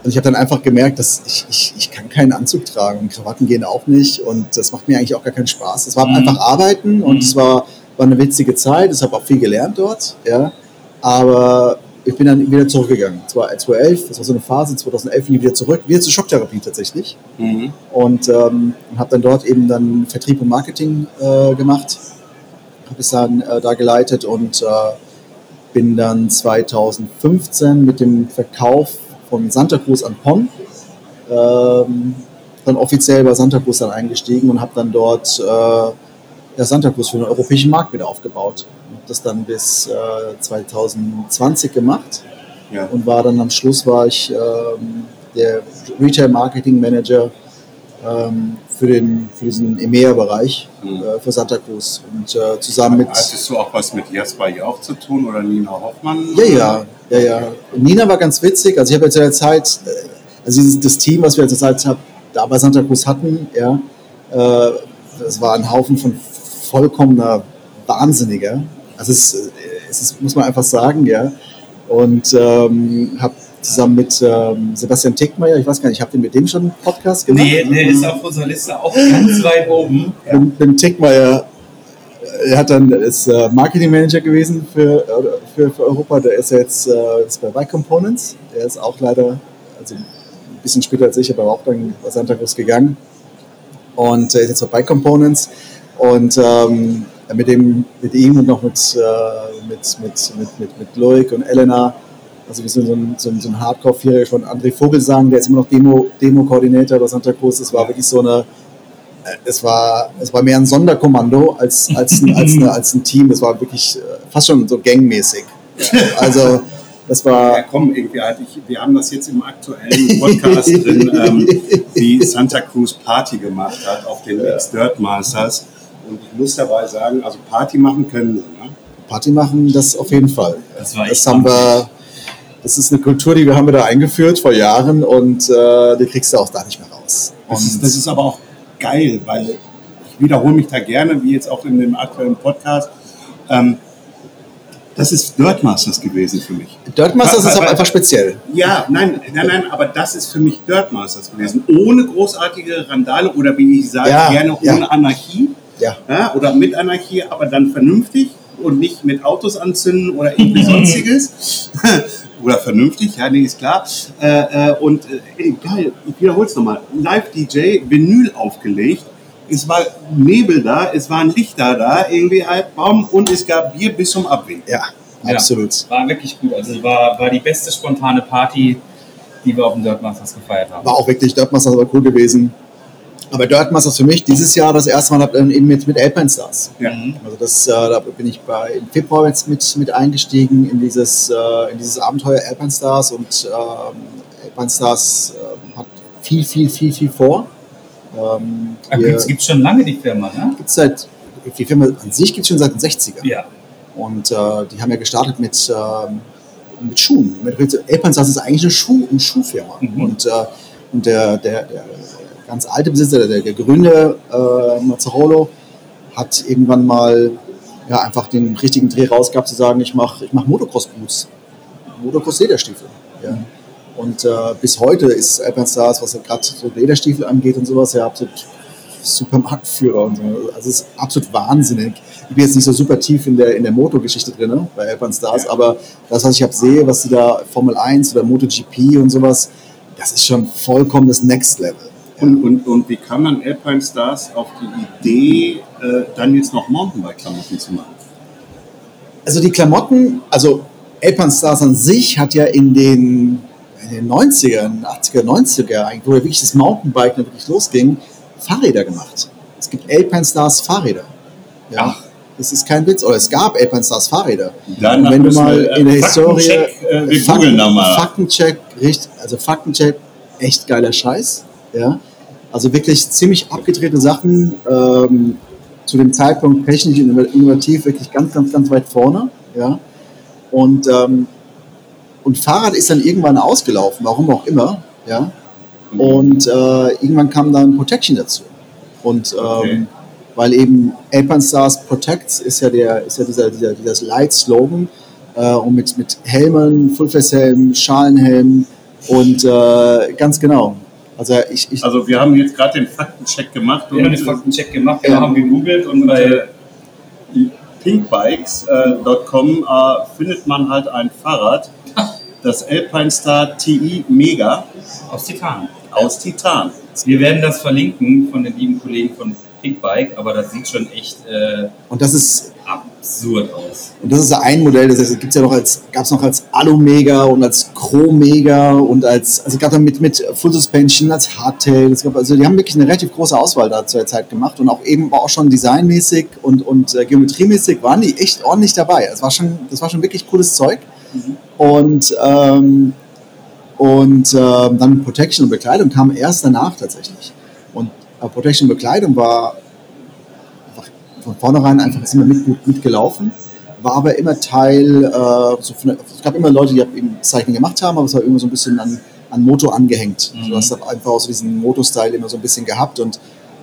S3: ich habe dann einfach gemerkt, dass ich, ich, ich kann keinen Anzug tragen und Krawatten gehen auch nicht und das macht mir eigentlich auch gar keinen Spaß. Es war
S2: Mhm.
S3: einfach Arbeiten und
S2: Mhm.
S3: es war, war eine witzige Zeit. Ich habe auch viel gelernt dort, ja. Aber ich bin dann wieder zurückgegangen. Es war 2011, das war so eine Phase, 2011 bin ich wieder zurück, wieder zur Schocktherapie tatsächlich
S4: Mhm.
S3: und ähm, habe dann dort eben dann Vertrieb und Marketing äh, gemacht, habe es dann äh, da geleitet und äh, bin dann 2015 mit dem Verkauf von Santa Cruz an PON ähm, dann offiziell bei Santa Cruz dann eingestiegen und habe dann dort äh, ja, Santa Cruz für den europäischen Markt wieder aufgebaut. Das dann bis äh, 2020 gemacht
S4: Ja.
S3: und war dann am Schluss war ich ähm, der Retail Marketing Manager ähm, für, den, für diesen EMEA-Bereich
S4: Mhm.
S3: äh, für Santa Cruz und äh, zusammen mit
S4: Hattest du auch was mit Jasper Jauch zu tun oder Nina Hoffmann?
S3: ja ja ja ja Nina war ganz witzig also ich habe jetzt in der Zeit äh, also dieses, das Team was wir zur Zeit hab, da bei Santa Cruz hatten ja äh, das war ein Haufen von vollkommener Wahnsinniger also es, ist- es ist, muss man einfach sagen ja und ähm, habe zusammen mit ähm, Sebastian Tickmeier, ich weiß gar nicht, habt ihr mit dem schon einen Podcast gemacht?
S2: Nee, der ist auf unserer Liste auch ganz weit oben.
S3: Mit, mit dem Tickmeier, er hat dann ist äh, Marketing Manager gewesen für, äh, für, für Europa. Der ist ja jetzt äh, ist bei Y Components. Der ist auch leider, also ein bisschen später als ich, aber auch dann bei Santa Cruz gegangen. Und er ist jetzt bei Y Components. Und ähm, mit, dem, mit ihm und noch mit, äh, mit, mit, mit, mit, mit Loic und Elena, also wir sind so ein, so ein, so ein Hardcore-Vierer von André Vogelsang, der ist immer noch Demo- Demo-Koordinator bei Santa Cruz. Das war wirklich so eine, äh, es war, es war mehr ein Sonderkommando als, als, ein, als, eine, als ein Team. Das war wirklich äh, fast schon so gangmäßig. Also das
S4: Ja,
S3: war
S4: komm, irgendwie halt, ich, wir haben das jetzt im aktuellen Podcast drin, ähm, wie Santa Cruz Party gemacht hat auf den X-Dirt Masters. Und ich muss dabei sagen, also Party machen können sie. Ne?
S3: Party machen, das auf jeden Fall.
S2: Das war
S3: Das haben wir, das ist eine Kultur, die wir haben wir da eingeführt vor Jahren und äh, die kriegst du auch da nicht mehr raus.
S4: Das ist, das ist aber auch geil, weil ich wiederhole mich da gerne, wie jetzt auch in dem aktuellen Podcast. Ähm, das ist Dirt Masters gewesen für mich.
S3: Dirt Masters ist auch
S4: Weil-
S3: einfach speziell.
S4: Ja, nein, nein, nein, aber das ist für mich Dirt Masters gewesen. Ohne großartige Randale oder wie ich sage,
S3: Ja,
S4: gerne
S3: ja.
S4: ohne Anarchie.
S3: Ja.
S4: Ja, oder mit Anarchie, aber dann vernünftig und nicht mit Autos anzünden oder irgendwie sonstiges. oder vernünftig, ja, nee, ist klar. Äh, äh, und äh, geil, ich wiederhole es nochmal. Live-DJ, Vinyl aufgelegt. Es war Nebel da, es waren Lichter da, irgendwie halt Baum und es gab Bier bis zum Abwinken.
S3: Ja,
S2: Ja.
S3: absolut.
S2: War wirklich gut. Also war, war die beste spontane Party, die wir auf dem Dirt Masters gefeiert haben.
S3: War auch wirklich, Dirt Masters war cool gewesen. Aber Dirt Masters für mich dieses Jahr das erste Mal eben mit, mit Alpine Stars.
S4: Ja.
S3: Also das, äh, da bin ich bei, im Februar jetzt mit, mit eingestiegen in dieses, äh, in dieses Abenteuer Alpine Stars und ähm, Alpine Stars äh, hat viel, viel, viel, viel vor. Ähm,
S2: Es gibt schon lange die Firma, ne?
S3: gibt's seit, die Firma an sich gibt es schon seit den 60ern.
S2: Ja.
S3: Und äh, die haben ja gestartet mit, ähm, mit Schuhen. Mit, Alpine Stars ist eigentlich eine, Schuh, eine Schuhfirma.
S2: Mhm.
S3: Und, äh, und der, der, der ganz alte Besitzer, der, der Gründer, äh, Mazzarolo, hat irgendwann mal ja, einfach den richtigen Dreh rausgehabt, zu sagen, ich mache ich mach Motocross-Boots. Motocross-Lederstiefel. Ja. Und äh, bis heute ist Alpine Stars, was ja gerade so Lederstiefel angeht und sowas, ja absolut super Marktführer und so. Also es ist absolut wahnsinnig. Ich bin jetzt nicht so super tief in der, in der Moto-Geschichte drin, ne, bei Alpine Stars, aber das, was ich hab sehe, was die da Formel 1 oder MotoGP und sowas, das ist schon vollkommen das Next Level.
S4: Und, und, und wie kam dann Alpine Stars auf die Idee, äh, dann jetzt noch Mountainbike-Klamotten zu machen?
S3: Also die Klamotten, also Alpine Stars an sich hat ja in den, in den 90ern, 80er, 90er, eigentlich, wo ja wirklich das Mountainbike dann wirklich losging, Fahrräder gemacht. Es gibt Alpine Stars Fahrräder. Ja.
S2: Ach.
S3: Das ist kein Witz. Oder es gab Alpine Stars Fahrräder. Und wenn du mal
S4: wir, äh,
S3: in der Historie.
S4: Faktencheck, äh, wir
S3: Fakten-
S4: googeln da mal.
S3: Faktencheck, richtig, also Faktencheck, echt geiler Scheiß. Ja. Also wirklich ziemlich abgedrehte Sachen. Ähm, zu dem Zeitpunkt technisch und innovativ wirklich ganz, ganz, ganz weit vorne. Ja. Und, ähm, und Fahrrad ist dann irgendwann ausgelaufen, warum auch immer. Ja. Und äh, irgendwann kam dann Protection dazu. Und ähm,
S4: Okay.
S3: weil eben Alpine Stars Protects ist ja, der, ist ja dieser, dieser, dieser Light-Slogan. Äh, und mit, mit Helmen, Fullface-Helm, Schalenhelm, Und äh, ganz genau. Also ich, ich
S4: Also wir haben jetzt gerade den Faktencheck gemacht
S2: Wir haben
S4: und
S2: den Faktencheck gemacht,
S4: Ja.
S2: wir haben gegoogelt und bei
S4: pinkbikes.com äh, findet man halt ein Fahrrad, das Alpine Star TI Mega
S2: aus Titan.
S4: aus Titan.
S2: Wir werden das verlinken von den lieben Kollegen von Pinkbike, aber das sieht schon echt äh,
S3: und das ist
S2: absurd aus.
S3: und das ist ja ein Modell, das gibt es ja noch als gab es noch als Alumega und als Chromega und als also gerade mit mit Full Suspension als Hardtail. Es gab also die haben wirklich eine relativ große Auswahl da zu der Zeit gemacht und auch eben auch schon designmäßig und und äh, geometriemäßig waren die echt ordentlich dabei. Das war schon das war schon wirklich cooles Zeug und ähm, und ähm, dann Protection und Bekleidung kam erst danach tatsächlich. Protection Bekleidung war von vornherein einfach immer mit, gut mitgelaufen, war aber immer Teil, äh, so von es gab immer Leute, die eben Zeichen gemacht haben, aber es war immer so ein bisschen an, an Moto angehängt.
S2: Mhm.
S3: Du hast einfach auch so diesen Moto-Style immer so ein bisschen gehabt und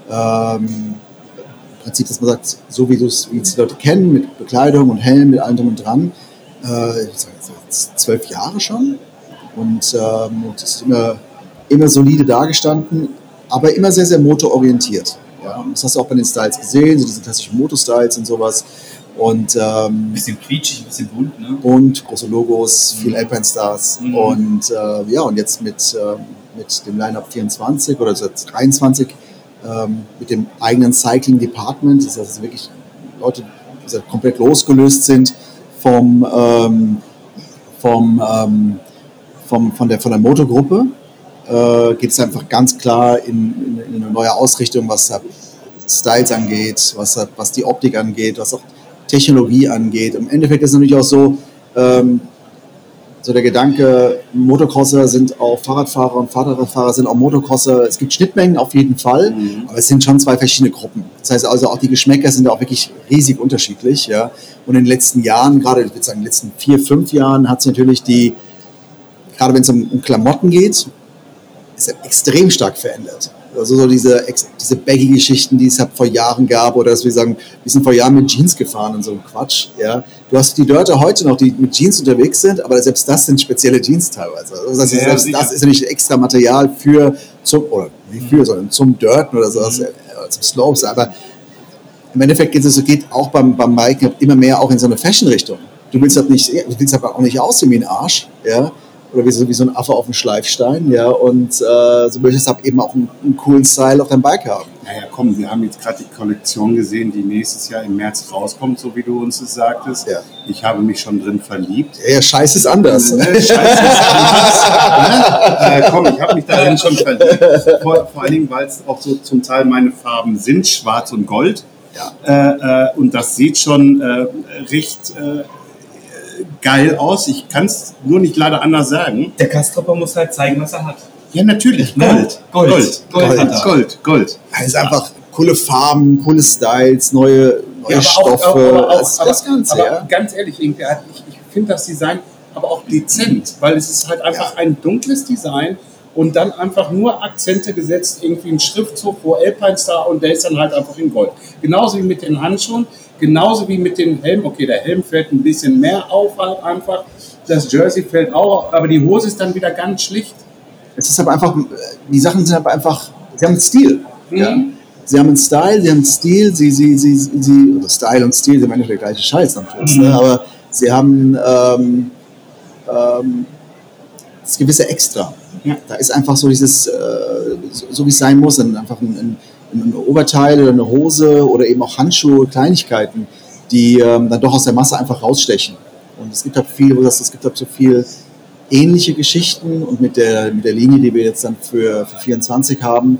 S3: ähm, im Prinzip, dass man sagt, so wie du es die Leute kennen, mit Bekleidung und Helm, mit allem drum und dran, äh, ich sag jetzt zwölf Jahre schon und ähm, es ist immer, immer solide dargestanden, aber immer sehr, sehr motororientiert. Ja, das hast du auch bei den Styles gesehen, so diese klassischen Moto-Styles und sowas. Und, ähm,
S2: Ein bisschen quietschig, ein bisschen bunt, ne?
S3: und große Logos, viel Alpine Stars.
S2: Mhm.
S3: Und äh, ja, und jetzt mit, ähm, mit dem Lineup 24 oder so 23, ähm, mit dem eigenen Cycling Department, das heißt wirklich Leute, die komplett losgelöst sind vom, ähm, vom, ähm, vom, von, der, von der Motorgruppe, äh, geht es einfach ganz klar in, in, in eine neue Ausrichtung, was Styles angeht, was, was die Optik angeht, was auch Technologie angeht. Im Endeffekt ist es natürlich auch so, ähm, so der Gedanke, Motocrosser sind auch Fahrradfahrer und Fahrradfahrer sind auch Motocrosser. Es gibt Schnittmengen auf jeden Fall, aber es sind schon zwei verschiedene Gruppen. Das heißt also auch die Geschmäcker sind auch wirklich riesig unterschiedlich. Ja. Und in den letzten Jahren, gerade ich würde sagen in den letzten vier, fünf Jahren, hat sich natürlich die, gerade wenn es um, um Klamotten geht, ist er extrem stark verändert. Also so diese, diese Baggy-Geschichten, die es halt vor Jahren gab, oder dass wir sagen, wir sind vor Jahren mit Jeans gefahren und so ein Quatsch. Ja. Du hast die Dörte heute noch, die mit Jeans unterwegs sind, aber selbst das sind spezielle Jeans teilweise. Also das, ist,
S4: Ja,
S3: selbst
S4: sicher.
S3: das ist ja nicht extra Material für zum, oder nicht für, sondern zum Dirten oder sowas, äh, zum Slopes. Aber im Endeffekt geht es geht auch beim, beim Biken immer mehr auch in so eine Fashion-Richtung. Du willst halt nicht, du willst aber auch nicht aussehen wie ein Arsch, ja, oder wie so, wie so ein Affe auf dem Schleifstein, ja, und äh, so möchtest du halt eben auch einen, einen coolen Style auf deinem Bike haben.
S4: Naja, komm, wir haben jetzt gerade die Kollektion gesehen, die nächstes Jahr im März rauskommt, so wie du uns es sagtest.
S3: Ja.
S4: Ich habe mich schon drin verliebt.
S3: Ja, ja Scheiß ist anders.
S4: Ne, Scheiße, ist anders. Ne? äh, komm, ich habe mich darin schon verliebt. Vor, vor allen Dingen, weil es auch so zum Teil meine Farben sind, schwarz und gold.
S3: Ja.
S4: Äh, äh, und das sieht schon äh, recht äh, geil aus. Ich kann es nur nicht leider anders sagen.
S2: Der Kastropper muss halt zeigen, was er hat.
S4: Ja, natürlich.
S2: Ne?
S4: Gold.
S2: Gold.
S4: Gold.
S2: Gold
S4: Gold.
S2: er.
S4: Gold. Gold.
S3: Es ist einfach coole Farben, coole Styles, neue, neue
S4: Ja, aber auch-
S3: Stoffe,
S4: aber auch-
S3: das,
S4: aber-
S3: das Ganze,
S4: aber
S3: ja.
S4: ganz ehrlich, irgendwie, ich, ich finde das Design aber auch dezent, weil es ist halt einfach
S3: Ja.
S4: ein dunkles Design und dann einfach nur Akzente gesetzt, irgendwie ein Schriftzug, wo Alpine Star und der ist dann halt einfach in Gold. Genauso wie mit den Handschuhen, genauso wie mit den Helmen. Okay, der Helm fällt ein bisschen mehr auf halt einfach. Das Jersey fällt auch, aber die Hose ist dann wieder ganz schlicht.
S3: Es ist aber einfach, die Sachen sind aber einfach, sie haben einen Stil. Ja.
S4: Mhm.
S3: Sie haben einen Style, sie haben einen Stil, sie, sie, sie, sie, oder Style und Stil sind eigentlich der gleiche Scheiß am Schluss,
S4: Mhm.
S3: ne? aber sie haben ähm, ähm, das gewisse Extra. Da ist einfach so dieses, äh, so, so wie es sein muss, ein, einfach ein, ein, ein Oberteil oder eine Hose oder eben auch Handschuhe, Kleinigkeiten, die ähm, dann doch aus der Masse einfach rausstechen. Und es gibt halt viel, wo das, es gibt halt so viel ähnliche Geschichten und mit der, mit der Linie, die wir jetzt dann für, für 24 haben,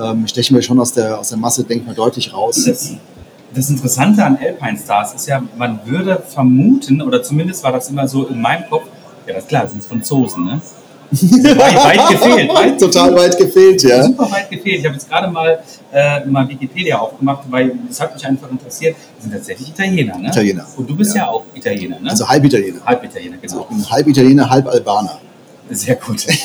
S3: ähm, stechen wir schon aus der, aus der Masse, denke ich mal, deutlich raus.
S2: Das, das Interessante an Alpine Stars ist ja, man würde vermuten, oder zumindest war das immer so in meinem Kopf, ja, das ist klar, das sind Franzosen, ne? Weit, weit gefehlt. Weit
S3: Total weit gefehlt, ja.
S2: Super weit gefehlt. Ich habe jetzt gerade mal, äh, mal Wikipedia aufgemacht, weil es hat mich einfach interessiert. Die sind tatsächlich Italiener, ne?
S3: Italiener.
S2: Und du bist ja,
S3: Ja.
S2: auch Italiener, ne?
S3: Also halb Italiener.
S2: halb Italiener, genau.
S3: Ich bin halb Italiener, halb Albaner.
S2: Sehr gut.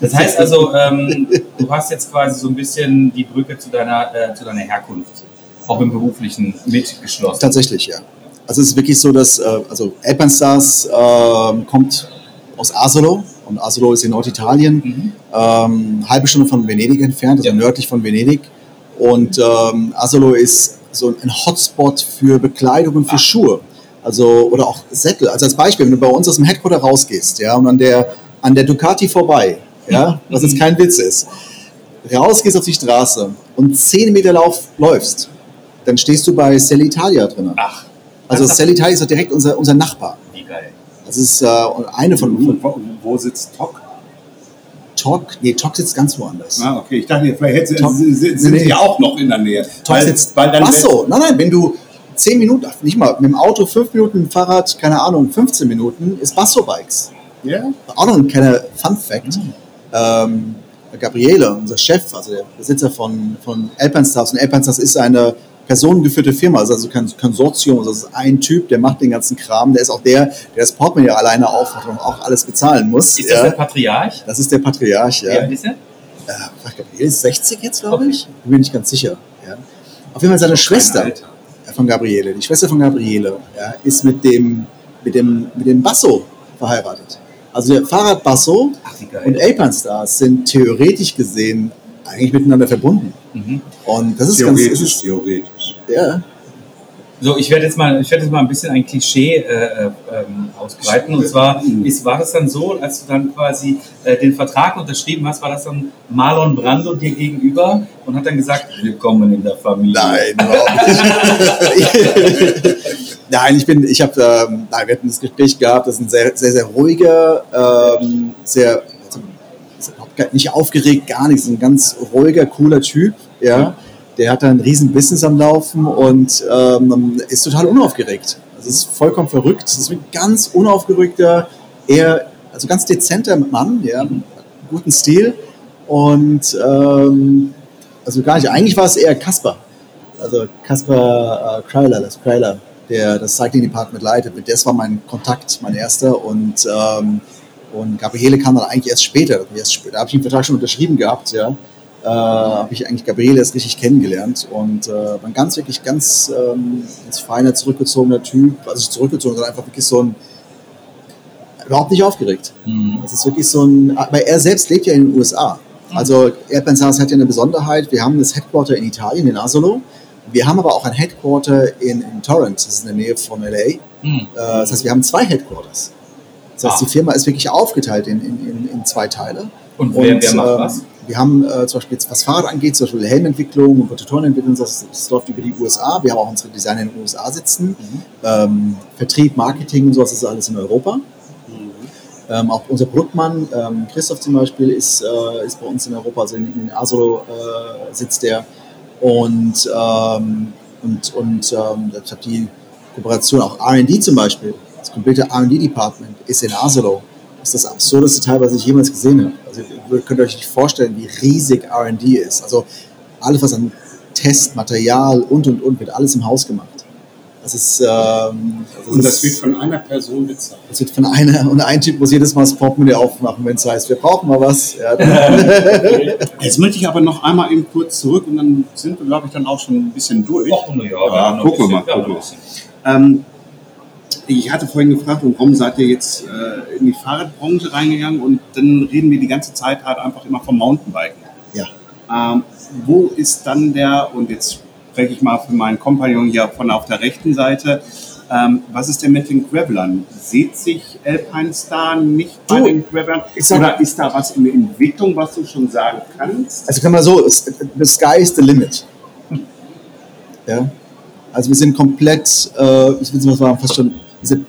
S2: Das heißt also, ähm, du hast jetzt quasi so ein bisschen die Brücke zu deiner, äh, zu deiner Herkunft, auch im beruflichen mitgeschlossen.
S3: Tatsächlich, ja. Also es ist wirklich so, dass, äh, also Alpine Stars ähm, kommt aus Asolo, Und Asolo ist in Norditalien, ähm, halbe Stunde von Venedig entfernt, also
S2: Ja.
S3: nördlich von Venedig. Und ähm, Asolo ist so ein Hotspot für Bekleidung und für Schuhe. Also, oder auch Sättel. Also als Beispiel, wenn du bei uns aus dem Headquarter rausgehst, ja, und an der, an der Ducati vorbei, ja, was jetzt kein Witz ist, rausgehst auf die Straße und 10 Meter Lauf läufst, dann stehst du bei Sellitalia drin.
S2: Ach,
S3: Also Sellitalia ist doch direkt unser, unser Nachbar. Das ist äh, eine von, von
S4: Wo, sitzt Tok?
S3: Tok. Nee, Tok sitzt ganz woanders.
S4: Ah, okay. Ich dachte, vielleicht hätte,
S3: Tok-
S4: sind,
S3: Nee, nee.
S4: die auch noch in der Nähe.
S3: Tok
S4: Weil-
S3: sitzt.
S4: weil dann
S3: Ach so, nein, nein, wenn du 10 Minuten, ach, nicht mal, mit dem Auto 5 Minuten, mit dem Fahrrad, keine Ahnung, 15 Minuten, ist Basso Bikes.
S4: Ja?
S3: Auch noch ein kleiner Fun Fact. Ähm, Gabriele, unser Chef, also der Besitzer von, von Alpenstars, und Alpenstars ist eine personengeführte Firma, also also kein Konsortium, also das ist ein Typ, der macht den ganzen Kram, der ist auch der, der das Portemonnaie alleine aufmacht und auch alles bezahlen muss.
S2: Ist das
S3: ja.
S2: der Patriarch?
S3: das ist der Patriarch,
S2: Wie
S3: ja.
S2: alt ist er?
S3: Äh, Gabriele ist 60 jetzt, glaube ich. Bin mir nicht ganz sicher. Ja. Auf jeden Fall seine Schwester
S4: Alter.
S3: von Gabriele, die Schwester von Gabriele, ja, ist mit dem, mit dem, mit dem Basso verheiratet. Also der Fahrrad Basso
S2: Ach, wie
S3: und Alpenstars sind theoretisch gesehen eigentlich miteinander verbunden.
S2: Mhm.
S3: Und das ist ganz,
S4: Theoretisch,
S3: das ist,
S4: theoretisch.
S3: ja,
S2: So, ich werde jetzt mal, ich werde jetzt mal ein bisschen ein Klischee äh, ähm, ausbreiten. Und zwar ist, war das dann so, als du dann quasi äh, den Vertrag unterschrieben hast, war das dann Marlon Brando dir gegenüber und hat dann gesagt, willkommen in der Familie.
S3: Nein, überhaupt nicht. Nein, ich bin, ich habe, ähm, wir hatten das Gespräch gehabt, das ist ein sehr, sehr, sehr ruhiger, ähm, sehr, also, ist überhaupt gar nicht aufgeregt, gar nichts, ein ganz ruhiger, cooler Typ, ja. Der hat da ein riesen Business am Laufen und ähm, ist total unaufgeregt. Das ist vollkommen verrückt. Das ist ein ganz unaufgeregter, eher, also ganz dezenter Mann, ja, guten Stil und ähm, also gar nicht. Eigentlich war es eher Kasper. Also Kasper äh, Kreiler, das Kreiler, der das Cycling Department leitet. Das war mein Kontakt, mein erster. Und, ähm, und Gabriele kam dann eigentlich erst später. Erst später. Da habe ich den Vertrag schon unterschrieben gehabt, ja. Äh, habe ich eigentlich Gabriele erst richtig kennengelernt und äh, war ein ganz wirklich ganz, ähm, ganz feiner, zurückgezogener Typ. Also zurückgezogen, sondern einfach wirklich so ein überhaupt nicht aufgeregt.
S2: Mhm.
S3: Das ist wirklich so ein, aber er selbst lebt ja in den USA. Also Airpensas hat ja eine Besonderheit. Wir haben das Headquarter in Italien, in Asolo. Wir haben aber auch ein Headquarter in, in Torrance, das ist in der Nähe von LA.
S2: Mhm.
S3: Äh, das heißt, wir haben zwei Headquarters. Das heißt,
S2: Ah.
S3: die Firma ist wirklich aufgeteilt in, in, in, in zwei Teile.
S2: Und wer, wer macht
S3: ähm,
S2: was?
S3: Wir haben äh, zum Beispiel jetzt, was Fahrrad angeht, zum Beispiel Helmentwicklung und Protetorenentwicklung, das, das läuft über die USA. Wir haben auch unsere Designer in den USA sitzen.
S2: Mhm.
S3: Ähm, Vertrieb, Marketing und sowas ist alles in Europa. Ähm, auch unser Produktmann, ähm, Christoph zum Beispiel, ist, äh, ist bei uns in Europa, also in, in Asolo äh, sitzt der. Und, ähm, und, und ähm, ich habe die Kooperation, auch RD zum Beispiel, das komplette RD-Department ist in Asolo. Das ist das absurdeste Teil, was ich jemals gesehen habe. Also ihr könnt euch nicht vorstellen, wie riesig RD ist. Also alles, was an Test, Material und und und, wird alles im Haus gemacht. Das ist, ähm, also
S4: Und das
S3: ist-
S4: wird von einer Person bezahlt.
S3: das wird von einer und ein Typ muss jedes Mal das Portemonnaie aufmachen, wenn es heißt, wir brauchen mal was. Ja,
S4: Jetzt möchte ich aber noch einmal eben kurz zurück und dann sind wir, glaube ich, dann auch schon ein bisschen durch.
S2: Na ja,
S4: Ja,
S2: noch
S4: gucken wir
S2: ein
S4: mal,
S2: bisschen-
S4: gucken
S2: ja.
S4: Ähm, ich hatte vorhin gefragt, und warum seid ihr jetzt äh, in die Fahrradbranche reingegangen und dann reden wir die ganze Zeit halt einfach immer vom Mountainbiken.
S3: ja.
S4: Ähm, wo ist dann der, und jetzt spreche ich mal für meinen Kompagnon hier von auf der rechten Seite, ähm, was ist denn mit den Gravelern? Sieht sich Alpine Star nicht bei
S3: Du,
S4: den Gravelern?
S3: sag-
S4: Oder ist da was in der Entwicklung, was du schon sagen kannst?
S3: Also kann man so, es- the sky is the limit. Ja. Also wir sind komplett, äh, ich will mal fast schon, wir, sind,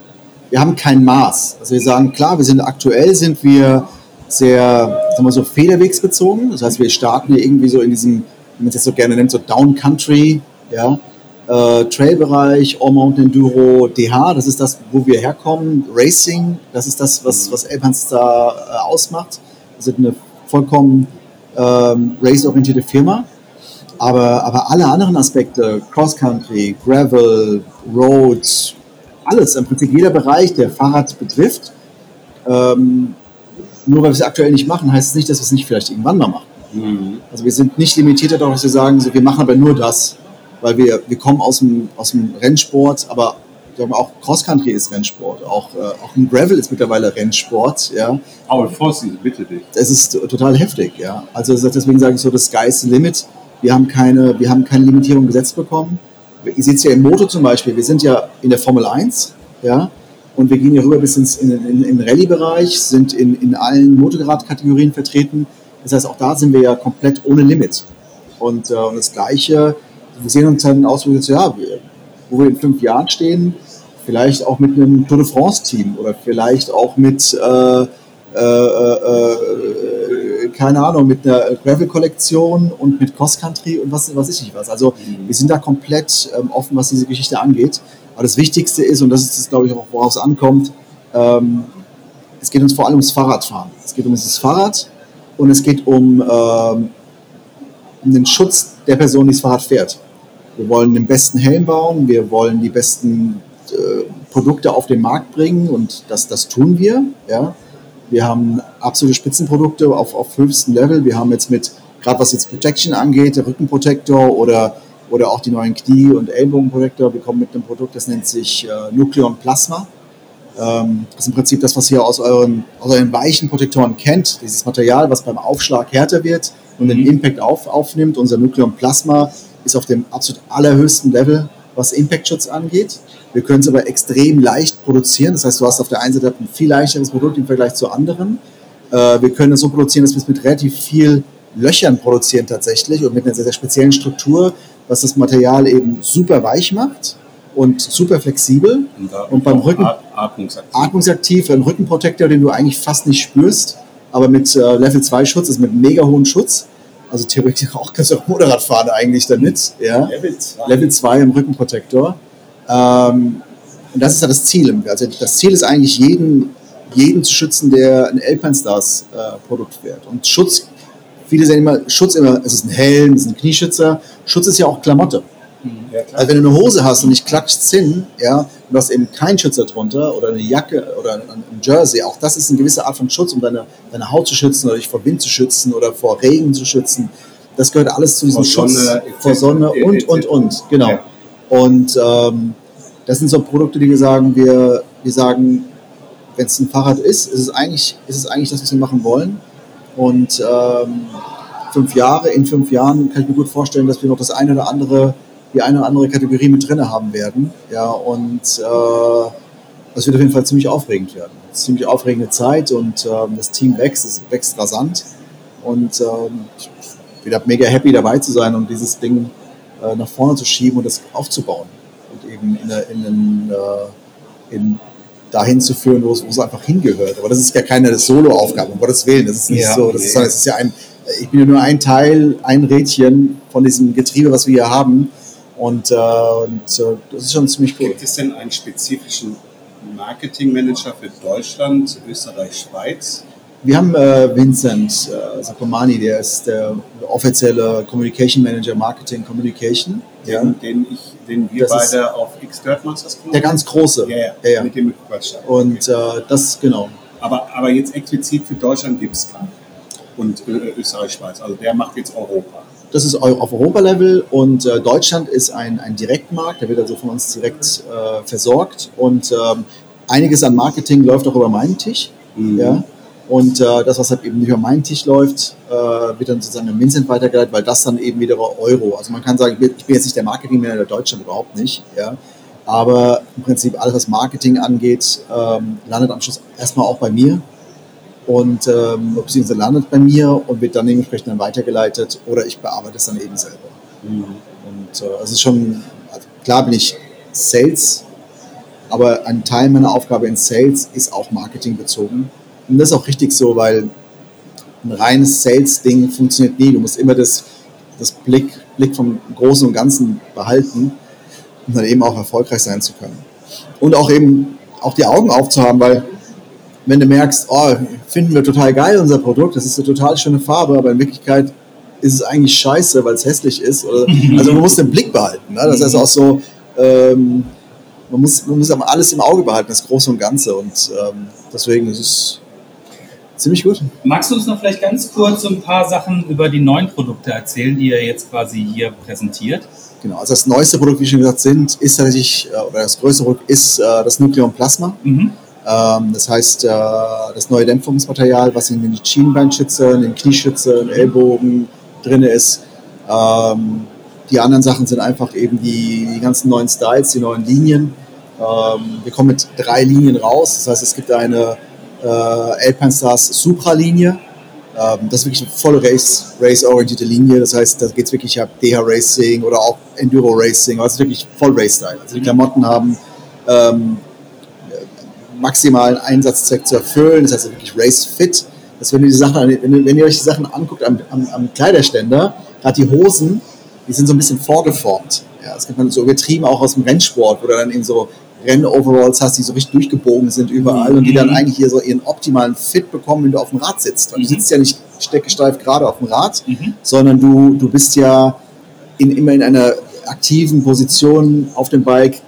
S3: wir haben kein Maß. Also wir sagen, klar, wir sind aktuell sind wir sehr, sagen wir so, federwegsbezogen. Das heißt, wir starten hier irgendwie so in diesem, wie man es jetzt so gerne nennt, so Down Country, ja, äh, Trailbereich, All Mountain Enduro, DH, das ist das, wo wir herkommen. Racing, das ist das, was, was Alpenstar äh, ausmacht. Wir sind eine vollkommen ähm, race-orientierte Firma. Aber, aber alle anderen Aspekte, Cross-Country, Gravel, Road, alles, im Prinzip jeder Bereich, der Fahrrad betrifft, ähm, nur weil wir es aktuell nicht machen, heißt es nicht, dass wir es nicht vielleicht irgendwann mal machen. Also wir sind nicht limitiert darauf, dass wir sagen, so, wir machen aber nur das, weil wir, wir kommen aus dem, aus dem Rennsport, aber wir, auch Cross-Country ist Rennsport, auch, äh, auch ein Gravel ist mittlerweile Rennsport, ja.
S4: Paul Fossi, bitte dich.
S3: Das ist total heftig, ja. Also deswegen sage ich so, das Sky is the limit. Wir haben keine, wir haben keine Limitierung gesetzt bekommen. Ihr seht es ja im Moto zum Beispiel, wir sind ja in der Formel 1, ja, und wir gehen hier rüber bis ins in, in, Rallye-Bereich, sind in, in allen Motorrad-Kategorien vertreten. Das heißt, auch da sind wir ja komplett ohne Limit. Und, äh, und das Gleiche, wir sehen uns dann aus, wo wir, ja, wo wir in fünf Jahren stehen, vielleicht auch mit einem Tour de France-Team oder vielleicht auch mit, äh, äh, äh, äh, keine Ahnung, mit einer Gravel-Kollektion und mit Cross-Country und was, was ich was. Also wir sind da komplett ähm, offen, was diese Geschichte angeht. Aber das Wichtigste ist, und das ist, glaube ich, auch, worauf es ankommt, ähm, es geht uns vor allem ums Fahrradfahren. Es geht um das Fahrrad und es geht um, ähm, um den Schutz der Person, die das Fahrrad fährt. Wir wollen den besten Helm bauen, wir wollen die besten äh, Produkte auf den Markt bringen und das, das tun wir. Ja. Wir haben absolute Spitzenprodukte auf, auf höchstem Level. Wir haben jetzt mit, gerade was jetzt Protection angeht, der Rückenprotektor oder, oder auch die neuen Knie- und Ellbogenprotektor, wir kommen mit einem Produkt, das nennt sich äh, Nucleon Plasma. Ähm, das ist im Prinzip das, was ihr aus euren, aus euren weichen Protektoren kennt. Dieses Material, was beim Aufschlag härter wird und den Impact auf, aufnimmt. Unser Nucleon Plasma ist auf dem absolut allerhöchsten Level, was Impactschutz angeht. Wir können es aber extrem leicht produzieren. Das heißt, du hast auf der einen Seite ein viel leichteres Produkt im Vergleich zu anderen. Äh, wir können es so produzieren, dass wir es mit relativ viel Löchern produzieren tatsächlich und mit einer sehr, sehr speziellen Struktur, was das Material eben super weich macht und super flexibel.
S4: da
S3: Und beim Rücken-
S4: At- Atmungsaktiv.
S3: atmungsaktiv, ein Rückenprotektor, den du eigentlich fast nicht spürst, aber mit äh, Level 2 Schutz, also mit mega hohem Schutz. Also theoretisch auch kannst du auch Motorrad fahren eigentlich damit. Ja.
S4: Level 2.
S3: Level 2 im Rückenprotektor. Ähm, und das ist ja das Ziel. Also das Ziel ist eigentlich, jeden, jeden zu schützen, der ein Alpine Stars äh, Produkt fährt. Und Schutz, viele sagen immer, Schutz immer, es ist ein Helm, es ist ein Knieschützer. Schutz ist ja auch Klamotte.
S4: Ja, klar.
S3: Also wenn du eine Hose hast und nicht klatscht hin, ja, und du hast eben keinen Schützer drunter oder eine Jacke oder ein Jersey, auch das ist eine gewisse Art von Schutz, um deine, deine Haut zu schützen oder dich vor Wind zu schützen oder vor Regen zu schützen. Das gehört alles zu diesem
S4: Vor
S3: Schutz
S4: Sonne,
S3: vor. Sonne und, und, und, genau.
S4: Ja.
S3: Und ähm, das sind so Produkte, die wir sagen, wir, wir sagen, wenn es ein Fahrrad ist, ist es eigentlich, ist es eigentlich das, was wir machen wollen. Und ähm, fünf Jahre, in fünf Jahren kann ich mir gut vorstellen, dass wir noch das eine oder andere, die eine oder andere Kategorie mit drin haben werden. Ja, und äh, das wird auf jeden Fall ziemlich aufregend werden. Ziemlich aufregende Zeit und ähm, das Team wächst, es wächst rasant. Und ähm, ich bin mega happy dabei zu sein und dieses Ding äh, nach vorne zu schieben und das aufzubauen. Und eben in, in, äh, in dahin zu führen, wo es, wo es einfach hingehört. Aber das ist ja keine Solo-Aufgabe, um Gottes Willen. Das ist nicht
S4: Ja,
S3: so. Das
S4: nee.
S3: ist, das ist ja ein, ich bin ja nur ein Teil, ein Rädchen von diesem Getriebe, was wir hier haben. Und, äh, und äh, das ist schon ziemlich cool.
S4: Gibt es denn einen spezifischen Marketingmanager für Deutschland, Österreich, Schweiz?
S3: Wir haben äh, Vincent äh, Sacomani, der ist der offizielle Communication Manager Marketing Communication. Ja.
S4: Den, den, ich, den wir
S3: Das
S4: beide auf X-Dirt Masters?
S3: Der ganz große.
S4: Ja, ja,
S3: ja,
S4: mit dem ich gequatscht habe.
S3: Und äh, das, genau.
S4: Aber, aber jetzt explizit für Deutschland gibt es keinen. Und äh, Österreich, Schweiz. Also der macht jetzt Europa.
S3: Das ist auf Europa-Level und äh, Deutschland ist ein, ein Direktmarkt, der wird also von uns direkt äh, versorgt und ähm, einiges an Marketing läuft auch über meinen Tisch.
S4: Mhm.
S3: Ja? Und äh, das, was halt eben nicht über meinen Tisch läuft, äh, wird dann sozusagen an Vincent weitergeleitet, weil das dann eben wieder Euro. Also man kann sagen, ich bin, ich bin jetzt nicht der Marketingmanager Deutschland, überhaupt nicht. Ja? Aber im Prinzip alles, was Marketing angeht, ähm, landet am Schluss erstmal auch bei mir und ähm, beziehungsweise landet bei mir und wird dann dementsprechend dann weitergeleitet oder ich bearbeite es dann eben selber. Und äh, es ist schon, also klar bin ich Sales, aber ein Teil meiner Aufgabe in Sales ist auch Marketing bezogen. Und das ist auch richtig so, weil ein reines Sales-Ding funktioniert nie. Du musst immer das, das Blick, Blick vom Großen und Ganzen behalten, um dann eben auch erfolgreich sein zu können. Und auch eben auch die Augen aufzuhaben, weil wenn du merkst, oh, finden wir total geil unser Produkt, das ist eine total schöne Farbe, aber in Wirklichkeit ist es eigentlich scheiße, weil es hässlich ist. Oder, also man muss den Blick behalten. Ne? Das heißt auch so, ähm, man, muss, man muss aber alles im Auge behalten, das Große und Ganze. Und ähm, deswegen ist es Ziemlich gut.
S2: Magst du uns noch vielleicht ganz kurz so ein paar Sachen über die neuen Produkte erzählen, die ihr jetzt quasi hier präsentiert?
S3: Genau, also das neueste Produkt, wie schon gesagt, sind, ist tatsächlich, äh, oder das größte Produkt ist äh, das Nucleon Plasma.
S2: Mhm.
S3: Ähm, das heißt, äh, das neue Dämpfungsmaterial, was in den Schienbeinschützen, in den Knieschützen, Ellbogen drin ist. Ähm, die anderen Sachen sind einfach eben die, die ganzen neuen Styles, die neuen Linien. Ähm, wir kommen mit drei Linien raus. Das heißt, es gibt eine äh, Alpine Stars Supra-Linie. Ähm, das ist wirklich eine voll Race- race-orientierte Linie. Das heißt, da geht es wirklich ab DH Racing oder auch Enduro Racing. Also wirklich voll Race-Style. Also die Klamotten haben ähm, maximalen Einsatzzweck zu erfüllen. Das heißt wirklich Race Fit. Dass wenn, ihr die Sachen, wenn, wenn ihr euch die Sachen anguckt am, am, am Kleiderständer, gerade die Hosen, die sind so ein bisschen vorgeformt. Ja, das kennt man so übertrieben auch aus dem Rennsport, wo dann in so Renn-Overalls hast, die so richtig durchgebogen sind überall und die dann eigentlich hier so ihren optimalen Fit bekommen, wenn du auf dem Rad sitzt. Weil du sitzt ja nicht steckesteif gerade auf dem Rad, sondern du, du bist ja in, immer in einer aktiven Position auf dem Bike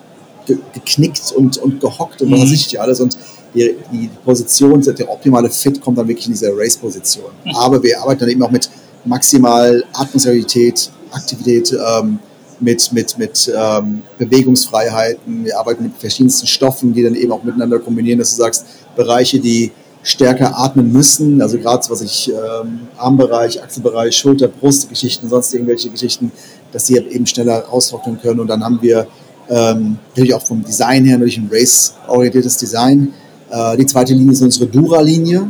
S3: ge geknickt und, und gehockt und was weiß ich nicht alles. Und die, die Position, der optimale Fit kommt dann wirklich in diese Race-Position. Aber wir arbeiten dann eben auch mit maximal Atmosphärität, Aktivität, ähm, mit, mit, mit ähm, Bewegungsfreiheiten. Wir arbeiten mit verschiedensten Stoffen, die dann eben auch miteinander kombinieren, dass du sagst, Bereiche, die stärker atmen müssen, also gerade was ich ähm, Armbereich, Achselbereich, Schulter, Brust, Geschichten, sonst irgendwelche Geschichten, dass die eben schneller austrocknen können. Und dann haben wir ähm, natürlich auch vom Design her natürlich ein race-orientiertes Design. Äh, die zweite Linie ist unsere Dura-Linie.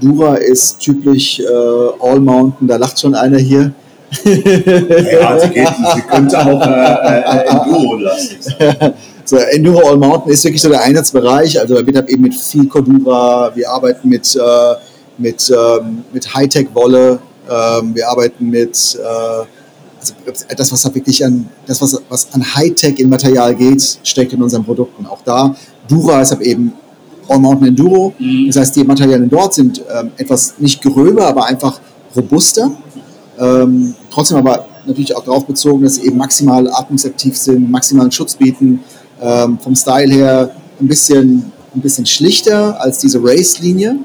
S3: Dura ist typisch äh, All Mountain, da lacht schon einer hier.
S4: Ja, sie, geht, sie könnte auch äh, äh, Enduro-lastig sein.
S3: So, Enduro All Mountain ist wirklich so der Einsatzbereich. Also wir haben eben mit viel Cordura, wir arbeiten mit, äh, mit, ähm, mit Hightech-Wolle, ähm, wir arbeiten mit äh, also das, was da wirklich an, das, was, was an Hightech in Material geht, steckt in unseren Produkten. Auch da, Dura ist aber eben All Mountain Enduro. Das heißt, die Materialien dort sind ähm, etwas nicht gröber, aber einfach robuster. Ähm, trotzdem aber natürlich auch darauf bezogen, dass sie eben maximal atmungsaktiv sind, maximalen Schutz bieten. Ähm, vom Style her ein bisschen, ein bisschen schlichter als diese Race-Linie.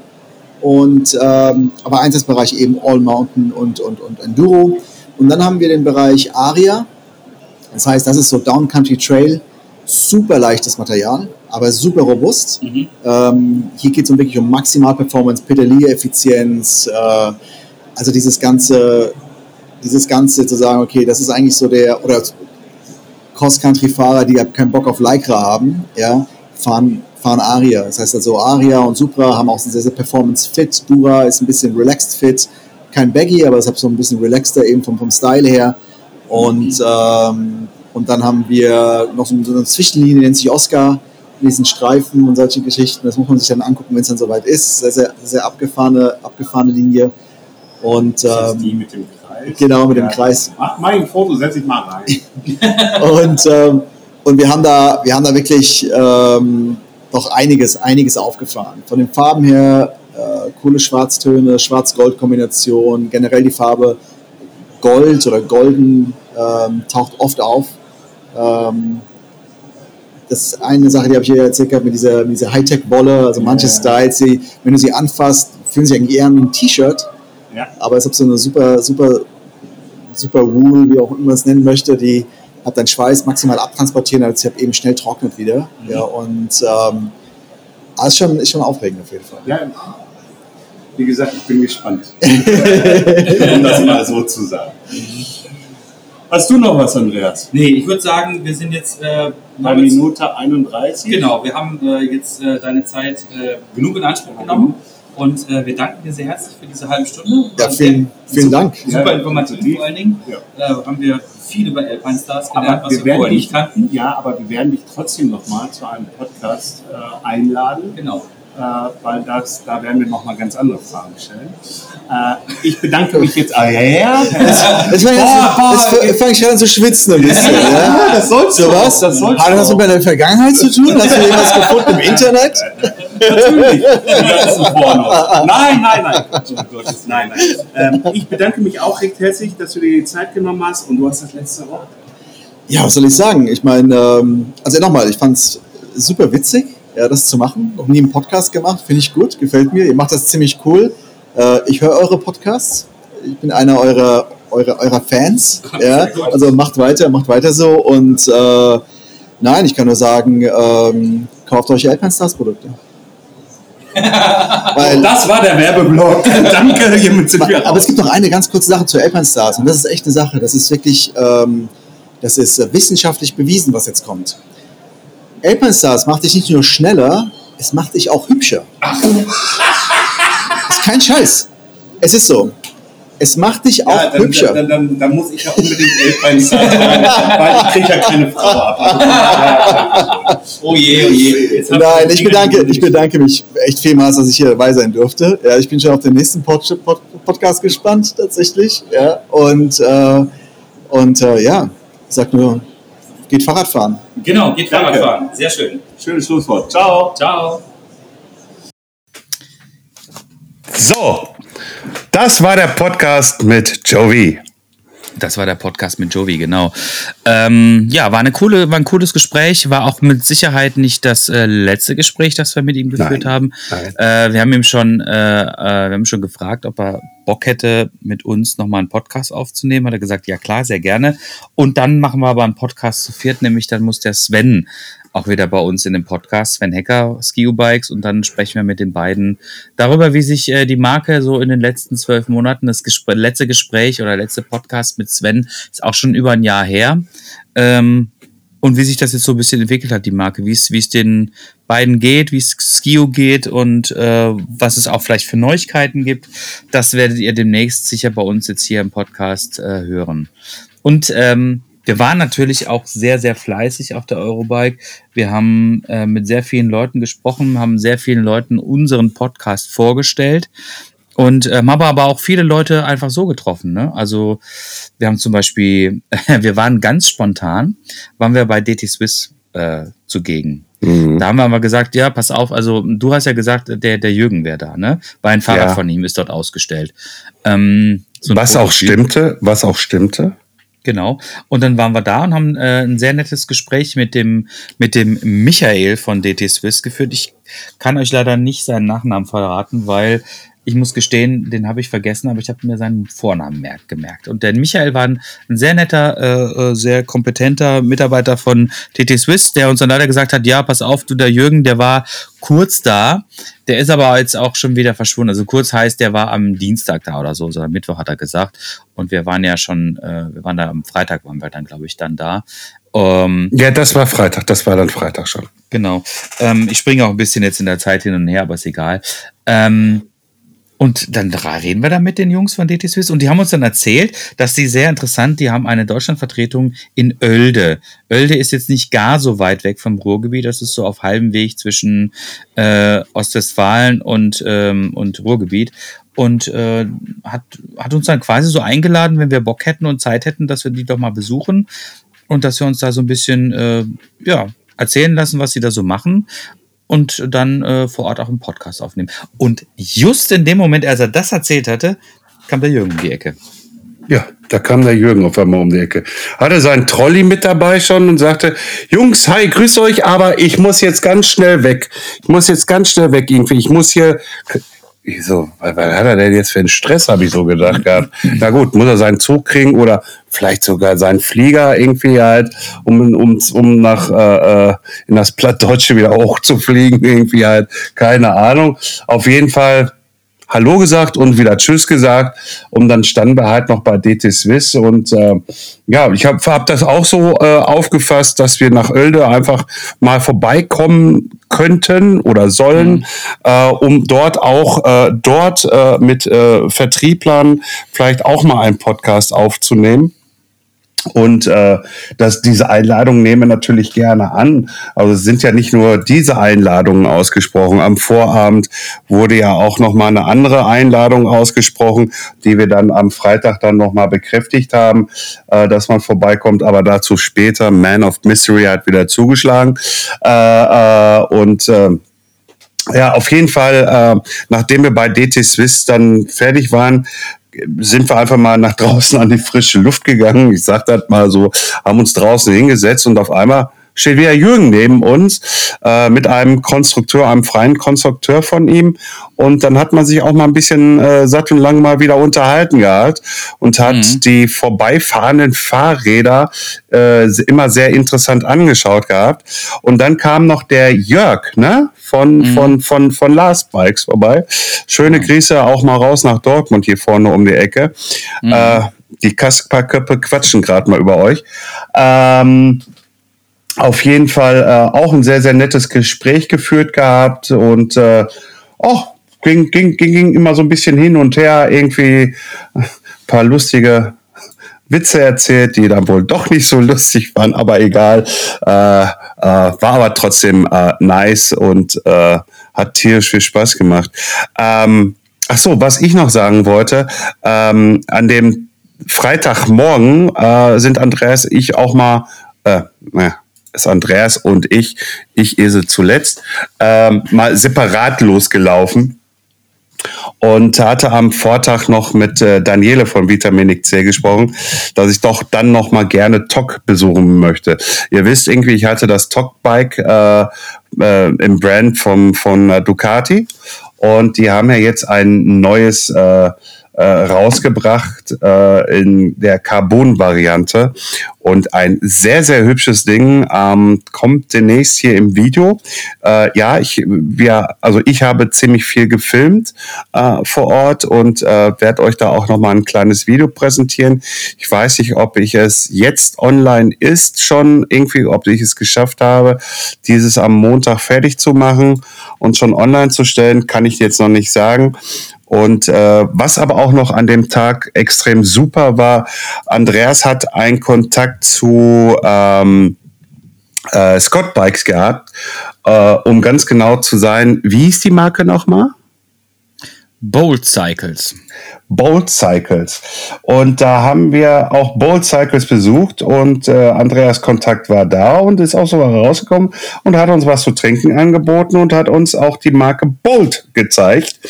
S3: Und, ähm, aber Einsatzbereich eben All Mountain und, und, und Enduro. Und dann haben wir den Bereich Aria. Das heißt, das ist so Downcountry Trail. Super leichtes Material, aber super robust. Ähm, hier geht es um wirklich um Maximalperformance, Pedaliereffizienz, äh, also dieses ganze, dieses ganze zu sagen, okay, das ist eigentlich so der, oder Cross-Country-Fahrer, die halt keinen Bock auf Lycra haben, ja, fahren, fahren Aria. Das heißt also Aria und Supra haben auch sehr, sehr Performance-Fit. Dura ist ein bisschen relaxed-fit. Kein Baggy, aber es hat so ein bisschen relaxter eben vom, vom Style her. Und, ähm, und dann haben wir noch so eine Zwischenlinie, nennt sich Oscar, diesen Streifen und solche Geschichten. Das muss man sich dann angucken, wenn es dann soweit ist. Sehr, sehr, sehr abgefahrene, abgefahrene Linie. Und
S4: Das ist die
S3: ähm,
S4: mit dem Kreis.
S3: genau, mit dem Kreis.
S4: Mach mal ein Foto, setz dich mal rein.
S3: und, ähm, und wir haben da, wir haben da wirklich ähm, doch einiges, einiges aufgefahren. Von den Farben her, äh, coole Schwarztöne, Schwarz-Gold-Kombination, generell die Farbe Gold oder Golden ähm, taucht oft auf. Ähm, das ist eine Sache, die habe ich hier erzählt gehabt mit dieser, mit dieser Hightech-Wolle. Also manche Styles, die, wenn du sie anfasst, fühlen sich eigentlich eher an ein T-Shirt.
S4: Ja.
S3: Aber es hat so eine super, super, super Wool, wie auch immer man es nennen möchte, die hat deinen Schweiß maximal abtransportieren, als sie eben schnell trocknet wieder. Ja, und ähm, aber ist, schon, ist schon aufregend auf jeden Fall.
S4: Ja, wie gesagt, ich bin gespannt. um das mal so zu sagen. Hast du noch was, Andreas?
S2: Nee, ich würde sagen, wir sind jetzt äh,
S4: Bei Minute 31?
S2: Genau, wir haben äh, jetzt äh, deine Zeit äh, genug in Anspruch genommen und äh, wir danken dir sehr herzlich für diese halbe Stunde.
S3: Ja,
S2: War
S3: vielen, vielen Dank.
S2: Super
S4: Ja,
S2: informativ
S4: definitiv.
S2: vor allen Dingen.
S4: Ja.
S2: Äh, haben wir viel über Alpine Stars gelernt,
S4: Aber
S2: was
S4: wir
S2: wir
S4: werden
S2: vorher
S4: dich,
S2: nicht kannten.
S4: ja, aber wir werden dich trotzdem nochmal zu einem Podcast äh, einladen.
S2: Genau.
S4: äh, weil das, da werden wir nochmal ganz andere Fragen stellen. Äh, ich bedanke mich jetzt. Ah, ja, ja.
S3: Jetzt fang ich, jetzt, jetzt fang ich schon an zu schwitzen ein bisschen. ja?
S4: das sollst
S3: So was?
S4: Das sollst
S3: Hat das
S4: du
S3: mit deiner Vergangenheit zu tun? Hast du irgendwas gefunden im Internet?
S4: Natürlich. Nein, nein, nein. Oh nein, nein. Ähm, ich bedanke mich auch recht herzlich, dass du dir die Zeit genommen hast und du hast das letzte Wort.
S3: Ja, was soll ich sagen? Ich meine, ähm, also nochmal, ich fand es super witzig. ja, das zu machen. Noch nie einen Podcast gemacht, finde ich gut, gefällt mir. Ihr macht das ziemlich cool. Äh, ich höre eure Podcasts. Ich bin einer eurer, eurer, eurer Fans. Ja? Also macht weiter, macht weiter so. Und äh, nein, ich kann nur sagen, ähm, kauft euch Alpenstars-Produkte. Weil,
S4: Das war der Werbeblock. Danke, hiermit sind wir
S3: aber es gibt noch eine ganz kurze Sache zu Alpenstars. Und das ist echt eine Sache. Das ist wirklich, ähm, das ist äh, wissenschaftlich bewiesen, was jetzt kommt. Alpenstars macht dich nicht nur schneller, es macht dich auch hübscher. ist kein Scheiß. Es ist so. Es macht dich auch
S4: Ja, dann,
S3: hübscher.
S4: dann, dann, dann muss ich ja unbedingt Elfbein sein, weil ich kriege ja keine Frau ab.
S2: Oh je, oh je.
S3: Nein, ich bedanke, ich bedanke mich echt vielmals, dass ich hier dabei sein durfte. Ja, ich bin schon auf den nächsten Pod Pod Podcast gespannt, tatsächlich. Ja, und äh, und äh, ja, ich sag nur, geht Fahrrad fahren.
S2: Genau, geht
S4: Danke.
S2: Fahrradfahren. Sehr schön.
S4: Schönes Schlusswort. Ciao.
S2: Ciao.
S1: So, das war der Podcast mit Joey.
S2: Das war der Podcast mit Jovi, genau. Ähm, ja, war, eine coole, war ein cooles Gespräch, war auch mit Sicherheit nicht das äh, letzte Gespräch, das wir mit ihm geführt
S1: Nein,
S2: haben.
S1: nein.
S2: Äh, wir haben ihm schon, äh, äh, wir haben schon gefragt, ob er Bock hätte, mit uns nochmal einen Podcast aufzunehmen. Hat er gesagt, ja klar, sehr gerne. Und dann machen wir aber einen Podcast zu viert, nämlich dann muss der Sven auch wieder bei uns in dem Podcast, Sven Hecker, Ski-Bikes, und dann sprechen wir mit den beiden darüber, wie sich äh, die Marke so in den letzten zwölf Monaten, das Gespr letzte Gespräch oder letzte Podcast mit Sven ist auch schon über ein Jahr her, ähm, und wie sich das jetzt so ein bisschen entwickelt hat, die Marke, wie es wie es den beiden geht, wie es Skio geht und äh, was es auch vielleicht für Neuigkeiten gibt, das werdet ihr demnächst sicher bei uns jetzt hier im Podcast äh, hören. Und ähm, wir waren natürlich auch sehr, sehr fleißig auf der Eurobike. Wir haben äh, mit sehr vielen Leuten gesprochen, haben sehr vielen Leuten unseren Podcast vorgestellt und ähm, haben aber auch viele Leute einfach so getroffen. Ne? Also wir haben zum Beispiel, wir waren ganz spontan, waren wir bei DT Swiss äh, zugegen.
S1: Mhm.
S2: Da haben wir aber gesagt, ja, pass auf, also du hast ja gesagt, der, der Jürgen wäre da, ne? Weil ein Fahrrad
S1: Ja.
S2: von ihm ist dort ausgestellt. Ähm, so
S1: Was auch
S2: Prototyp.
S1: stimmte, was auch stimmte.
S2: Genau. Und dann waren wir da und haben äh, ein sehr nettes Gespräch mit dem, mit dem Michael von DT Swiss geführt. Ich kann euch leider nicht seinen Nachnamen verraten, weil ich muss gestehen, den habe ich vergessen, aber ich habe mir seinen Vornamen merk gemerkt. Und der Michael war ein, ein sehr netter, äh, äh, sehr kompetenter Mitarbeiter von TT Swiss, der uns dann leider gesagt hat, ja, pass auf, du, der Jürgen, der war kurz da, der ist aber jetzt auch schon wieder verschwunden. Also kurz heißt, der war am Dienstag da oder so, sondern Mittwoch hat er gesagt. Und wir waren ja schon, äh, wir waren da am Freitag, waren wir dann, glaube ich, dann da. Ähm,
S1: Ja, das war Freitag, das war dann Freitag schon.
S2: Genau. Ähm, ich springe auch ein bisschen jetzt in der Zeit hin und her, aber ist egal. Ähm, und dann reden wir da mit den Jungs von DT Swiss und die haben uns dann erzählt, dass die sehr interessant, die haben eine Deutschlandvertretung in Oelde. Oelde ist jetzt nicht gar so weit weg vom Ruhrgebiet, das ist so auf halbem Weg zwischen äh, Ostwestfalen und, ähm, und Ruhrgebiet. Und äh, hat, hat uns dann quasi so eingeladen, wenn wir Bock hätten und Zeit hätten, dass wir die doch mal besuchen und dass wir uns da so ein bisschen äh, ja, erzählen lassen, was sie da so machen und dann äh, vor Ort auch einen Podcast aufnehmen. Und just in dem Moment, als er das erzählt hatte, kam der Jürgen um die Ecke.
S1: Ja, da kam der Jürgen auf einmal um die Ecke. Hatte seinen Trolley mit dabei schon und sagte, Jungs, hi, grüß euch, aber ich muss jetzt ganz schnell weg. Ich muss jetzt ganz schnell weg irgendwie. Ich muss hier... Ich so, was, was hat er denn jetzt für einen Stress, habe ich so gedacht gehabt. Na gut, muss er seinen Zug kriegen oder vielleicht sogar seinen Flieger irgendwie halt, um, um, um nach äh, äh, in das Plattdeutsche wieder hochzufliegen, irgendwie halt, keine Ahnung. Auf jeden Fall Hallo gesagt und wieder Tschüss gesagt. Und dann standen wir halt noch bei DT Swiss. Und äh, ja, ich habe hab das auch so äh, aufgefasst, dass wir nach Oelde einfach mal vorbeikommen könnten oder sollen, äh, um dort auch äh, dort äh, mit äh, Vertrieblern vielleicht auch mal einen Podcast aufzunehmen. Und äh, dass diese Einladungen nehmen natürlich gerne an. Also es sind ja nicht nur diese Einladungen ausgesprochen. Am Vorabend wurde ja auch noch mal eine andere Einladung ausgesprochen, die wir dann am Freitag dann noch mal bekräftigt haben, äh, dass man vorbeikommt. Aber dazu später. Man of Mystery hat wieder zugeschlagen äh, äh, und äh, ja, auf jeden Fall, äh, nachdem wir bei DT Swiss dann fertig waren, sind wir einfach mal nach draußen an die frische Luft gegangen. Ich sag das mal so, haben uns draußen hingesetzt und auf einmal steht wieder Jürgen neben uns äh, mit einem Konstrukteur, einem freien Konstrukteur von ihm. Und dann hat man sich auch mal ein bisschen äh, satt und lang mal wieder unterhalten gehabt und hat
S2: Mhm.
S1: die vorbeifahrenden Fahrräder äh, immer sehr interessant angeschaut gehabt. Und dann kam noch der Jörg, ne? Von, von, von, von Last Bikes vorbei. Schöne Grüße auch mal raus nach Dortmund hier vorne um die Ecke. Äh, die Kasperköppe quatschen gerade mal über euch. Ähm, auf jeden Fall äh, auch ein sehr, sehr nettes Gespräch geführt gehabt und äh, oh, ging, ging, ging, ging immer so ein bisschen hin und her, irgendwie ein paar lustige Witze erzählt, die dann wohl doch nicht so lustig waren, aber egal. Äh, äh, war aber trotzdem äh, nice und äh, hat tierisch viel Spaß gemacht. Ähm, ach so, was ich noch sagen wollte, ähm, an dem Freitagmorgen äh, sind Andreas ich auch mal, äh, naja, ist Andreas und ich, ich Esel zuletzt, ähm, mal separat losgelaufen und hatte am Vortag noch mit äh, Daniele von Vitaminik C gesprochen, dass ich doch dann noch mal gerne TOC besuchen möchte. Ihr wisst irgendwie, ich hatte das TOC-Bike äh, äh, im Brand vom, von äh, Ducati und die haben ja jetzt ein neues äh, äh, rausgebracht äh, in der Carbon-Variante und ein sehr, sehr hübsches Ding ähm, kommt demnächst hier im Video. Äh, ja, ich, wir, also ich habe ziemlich viel gefilmt äh, vor Ort und äh, werde euch da auch nochmal ein kleines Video präsentieren. Ich weiß nicht, ob ich es jetzt online ist schon irgendwie, ob ich es geschafft habe, dieses am Montag fertig zu machen und schon online zu stellen, kann ich jetzt noch nicht sagen. Und äh, was aber auch noch an dem Tag extrem super war, Andreas hat einen Kontakt zu ähm, äh, Scott Bikes gehabt, äh, um ganz genau zu sein. Wie hieß die Marke nochmal?
S2: Bolt Cycles.
S1: Bolt Cycles. Und da haben wir auch Bolt Cycles besucht und äh, Andreas Kontakt war da und ist auch sogar rausgekommen und hat uns was zu trinken angeboten und hat uns auch die Marke Bolt gezeigt.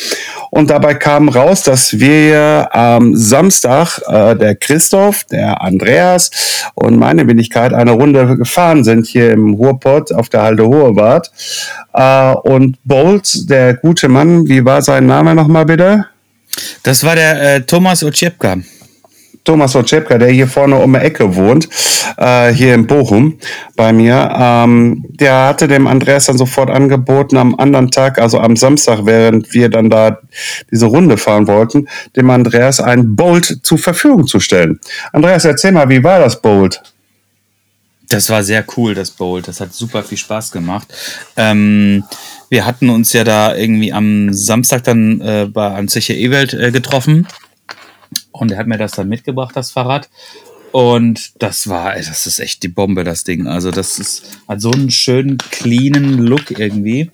S1: Und dabei kam raus, dass wir am Samstag, äh, der Christoph, der Andreas und meine Wenigkeit eine Runde gefahren sind hier im Ruhrpott auf der Halde Hohebad. Äh, und Bolt, der gute Mann, wie war sein Name nochmal bitte?
S2: Das war der äh, Thomas Oczepka.
S1: Thomas Oczepka, der hier vorne um die Ecke wohnt, äh, hier in Bochum bei mir, ähm, der hatte dem Andreas dann sofort angeboten, am anderen Tag, also am Samstag, während wir dann da diese Runde fahren wollten, dem Andreas ein Bolt zur Verfügung zu stellen. Andreas, erzähl mal, wie war das Bolt?
S2: Das war sehr cool, das Bolt. Das hat super viel Spaß gemacht. Ähm, wir hatten uns ja da irgendwie am Samstag dann äh, bei an Zeche Ewald äh, getroffen. Und er hat mir das dann mitgebracht, das Fahrrad. Und das war, ey, das ist echt die Bombe, das Ding. Also, das ist, hat so einen schönen, cleanen Look irgendwie.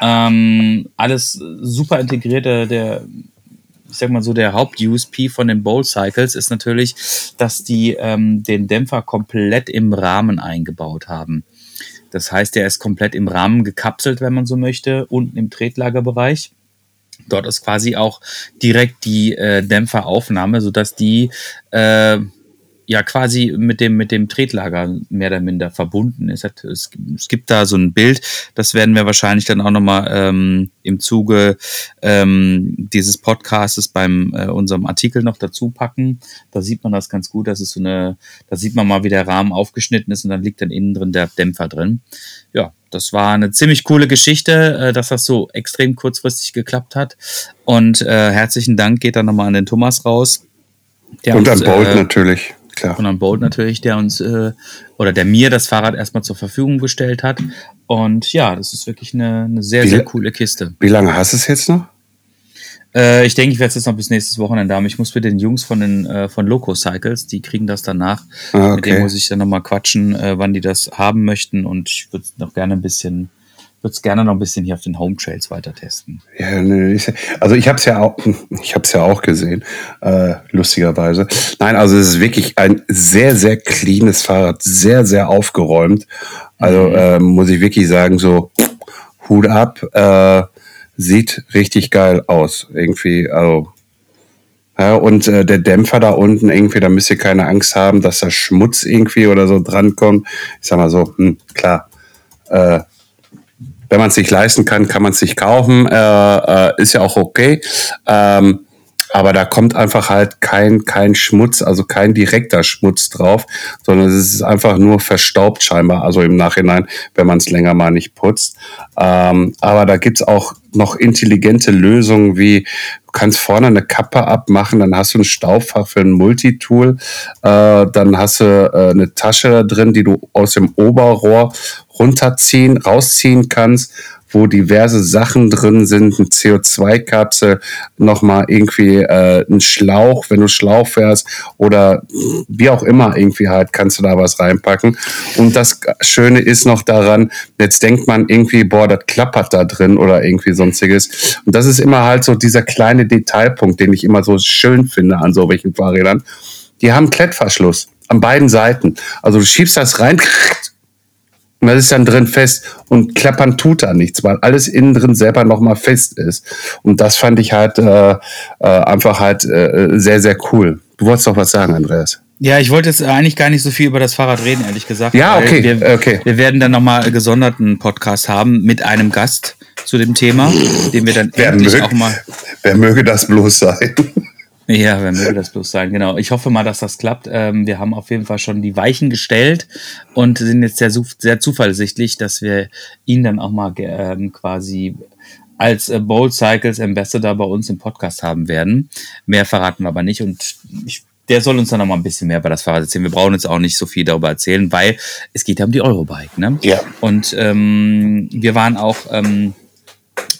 S2: Ähm, alles super integriert. Der, der, ich sag mal so, der Haupt-USP von den Bowl Cycles ist natürlich, dass die ähm, den Dämpfer komplett im Rahmen eingebaut haben. Das heißt, der ist komplett im Rahmen gekapselt, wenn man so möchte, unten im Tretlagerbereich. Dort ist quasi auch direkt die äh, Dämpferaufnahme, sodass die äh, ja quasi mit dem, mit dem Tretlager mehr oder minder verbunden ist. Es, es gibt da so ein Bild, das werden wir wahrscheinlich dann auch nochmal ähm, im Zuge ähm, dieses Podcastes beim äh, unserem Artikel noch dazu packen. Da sieht man das ganz gut. Das ist so eine, da sieht man mal, wie der Rahmen aufgeschnitten ist und dann liegt dann innen drin der Dämpfer drin. Ja, das war eine ziemlich coole Geschichte, äh, dass das so extrem kurzfristig geklappt hat. Und äh, herzlichen Dank geht dann nochmal an den Thomas raus. der
S1: Und an
S2: uns,
S1: Bolt
S2: äh,
S1: natürlich, klar.
S2: und an Bolt natürlich, der uns äh, oder der mir das Fahrrad erstmal zur Verfügung gestellt hat. Und ja, das ist wirklich eine, eine sehr,
S1: Wie-
S2: sehr coole Kiste.
S1: Wie lange hast du es jetzt noch?
S2: Äh, ich denke, ich werde es jetzt noch bis nächstes Wochenende haben. Ich muss mit den Jungs von den äh, von Loco Cycles, die kriegen das danach.
S1: Ah,
S2: Mit denen
S1: okay.
S2: muss ich dann nochmal quatschen, äh, wann die das haben möchten. Und ich würde noch gerne ein bisschen, würde es gerne noch ein bisschen hier auf den Home Trails weiter testen.
S1: Ja, also ich habe es ja auch, ich habe es ja auch gesehen, äh, lustigerweise. Nein, also es ist wirklich ein sehr, sehr cleanes Fahrrad, sehr, sehr aufgeräumt. Also äh, muss ich wirklich sagen, so Hut ab, äh, sieht richtig geil aus. Irgendwie, also Ja, und äh, der Dämpfer da unten irgendwie, da müsst ihr keine Angst haben, dass da Schmutz irgendwie oder so drankommt. Ich sag mal so, hm, klar. Äh, wenn man es sich leisten kann, kann man es sich kaufen. Äh, äh, ist ja auch okay. Ähm, aber da kommt einfach halt kein, kein Schmutz, also kein direkter Schmutz drauf, sondern es ist einfach nur verstaubt scheinbar, also im Nachhinein, wenn man es länger mal nicht putzt. Ähm, aber da gibt's auch noch intelligente Lösungen wie, du kannst vorne eine Kappe abmachen, dann hast du ein Staubfach für ein Multitool, äh, dann hast du äh, eine Tasche da drin, die du aus dem Oberrohr runterziehen, rausziehen kannst wo diverse Sachen drin sind, eine CO2-Kapsel, nochmal irgendwie äh, ein Schlauch, wenn du Schlauch fährst oder wie auch immer irgendwie halt, kannst du da was reinpacken. Und das Schöne ist noch daran, jetzt denkt man irgendwie, boah, das klappert da drin oder irgendwie sonstiges. Und das ist immer halt so dieser kleine Detailpunkt, den ich immer so schön finde an so welchen Fahrrädern. Die haben Klettverschluss an beiden Seiten. Also du schiebst das rein, und das ist dann drin fest und klappern tut da nichts, weil alles innen drin selber nochmal fest ist. Und das fand ich halt äh, äh, einfach halt äh, sehr, sehr cool. Du wolltest doch was sagen, Andreas.
S2: Ja, ich wollte jetzt eigentlich gar nicht so viel über das Fahrrad reden, ehrlich gesagt.
S1: Ja, okay.
S2: Wir,
S1: okay.
S2: wir werden dann nochmal gesonderten Podcast haben mit einem Gast zu dem Thema, den wir dann
S1: wer
S2: endlich
S1: möge,
S2: auch mal.
S1: Wer möge das bloß sein?
S2: Ja, wer möge das bloß sein, genau. Ich hoffe mal, dass das klappt. Ähm, wir haben auf jeden Fall schon die Weichen gestellt und sind jetzt sehr, sehr zuversichtlich, dass wir ihn dann auch mal ähm, quasi als äh, Bold Cycles Ambassador bei uns im Podcast haben werden. Mehr verraten wir aber nicht und ich, der soll uns dann noch mal ein bisschen mehr über das Fahrrad erzählen. Wir brauchen jetzt auch nicht so viel darüber erzählen, weil es geht ja um die Eurobike, ne?
S1: Ja.
S2: Und ähm, wir waren auch ähm,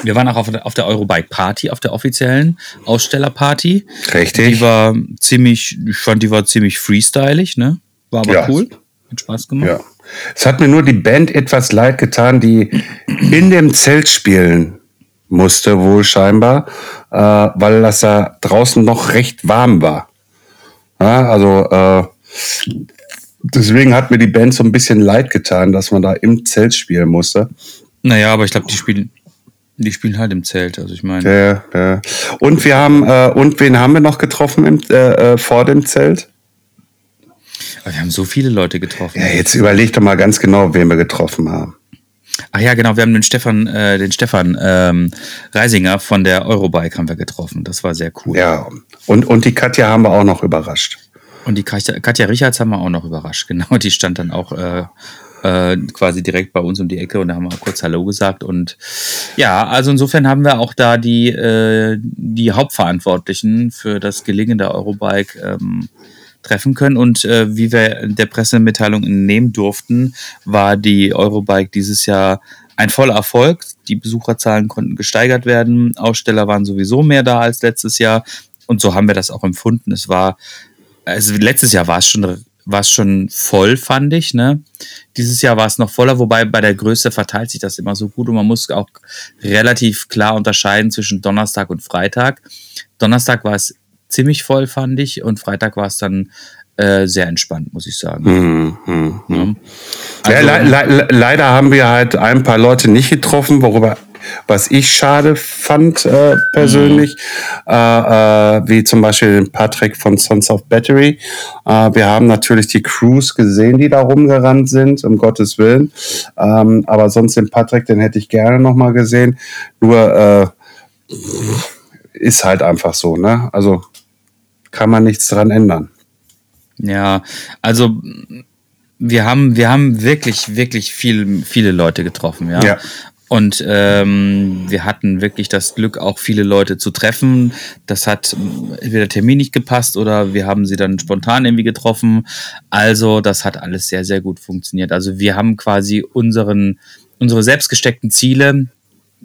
S2: wir waren auch auf der, auf der Eurobike Party, auf der offiziellen Ausstellerparty.
S1: Richtig.
S2: Die war ziemlich, ich fand, die war ziemlich freestylig, ne? War aber
S1: Ja.
S2: cool. Hat Spaß gemacht.
S1: Ja. Es hat mir nur die Band etwas leid getan, die in dem Zelt spielen musste, wohl scheinbar, äh, weil das da draußen noch recht warm war. Ja, also äh, deswegen hat mir die Band so ein bisschen leid getan, dass man da im Zelt spielen musste.
S2: Naja, aber ich glaube, die spielen, die spielen halt im Zelt. Also ich meine,
S1: Ja, ja. Und wir haben äh, und wen haben wir noch getroffen im, äh, äh, vor dem Zelt?
S2: aber wir haben so viele Leute getroffen.
S1: Ja, jetzt überleg doch mal ganz genau, wen wir getroffen haben.
S2: Ach ja, genau, wir haben den Stefan, äh, den Stefan ähm, Reisinger von der Eurobike haben wir getroffen. Das war sehr cool.
S1: Ja, und, und die Katja haben wir auch noch überrascht.
S2: Und die Katja, Katja Richards haben wir auch noch überrascht. Genau, die stand dann auch äh, äh, quasi direkt bei uns um die Ecke und da haben wir kurz Hallo gesagt. Und ja, also insofern haben wir auch da die, äh, die Hauptverantwortlichen für das Gelingen der Eurobike ähm, treffen können. Und äh, wie wir der Pressemitteilung entnehmen durften, war die Eurobike dieses Jahr ein voller Erfolg. Die Besucherzahlen konnten gesteigert werden. Aussteller waren sowieso mehr da als letztes Jahr. Und so haben wir das auch empfunden. Es war, also letztes Jahr war es schon, war es schon voll, fand ich. Ne? Dieses Jahr war es noch voller, wobei bei der Größe verteilt sich das immer so gut und man muss auch relativ klar unterscheiden zwischen Donnerstag und Freitag. Donnerstag war es ziemlich voll, fand ich, und Freitag war es dann äh, sehr entspannt, muss ich sagen.
S1: Hm, hm, hm.
S2: Ne?
S1: Ja,
S2: Also-
S1: le le leider haben wir halt ein paar Leute nicht getroffen, worüber was ich schade fand äh, persönlich, äh, äh, wie zum Beispiel den Patrick von Sons of Battery. Äh, wir haben natürlich die Crews gesehen, die da rumgerannt sind, um Gottes Willen. Ähm, aber sonst den Patrick, den hätte ich gerne noch mal gesehen. Nur äh, ist halt einfach so, ne? Also kann man nichts dran ändern.
S2: Ja, also wir haben, wir haben wirklich, wirklich viel, viele Leute getroffen, ja.
S1: Ja.
S2: Und ähm, wir hatten wirklich das Glück, auch viele Leute zu treffen. Das hat entweder der Termin nicht gepasst oder wir haben sie dann spontan irgendwie getroffen. Also das hat alles sehr, sehr gut funktioniert. Also wir haben quasi unseren, unsere selbstgesteckten Ziele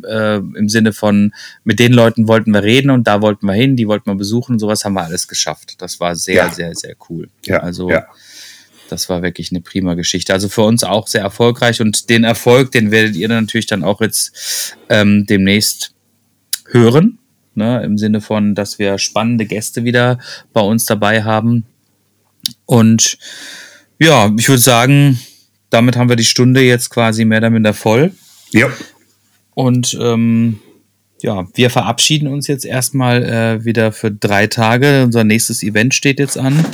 S2: äh, im Sinne von, mit den Leuten wollten wir reden und da wollten wir hin, die wollten wir besuchen und sowas haben wir alles geschafft. Das war sehr,
S1: Ja.
S2: sehr, sehr cool.
S1: Ja,
S2: also
S1: ja.
S2: Das war wirklich eine prima Geschichte. Also für uns auch sehr erfolgreich und den Erfolg, den werdet ihr dann natürlich dann auch jetzt ähm, demnächst hören. Ne, Im Sinne von, dass wir spannende Gäste wieder bei uns dabei haben. Und ja, ich würde sagen, damit haben wir die Stunde jetzt quasi mehr oder minder voll.
S1: Ja.
S2: Und ähm, ja, wir verabschieden uns jetzt erstmal äh, wieder für drei Tage. Unser nächstes Event steht jetzt an.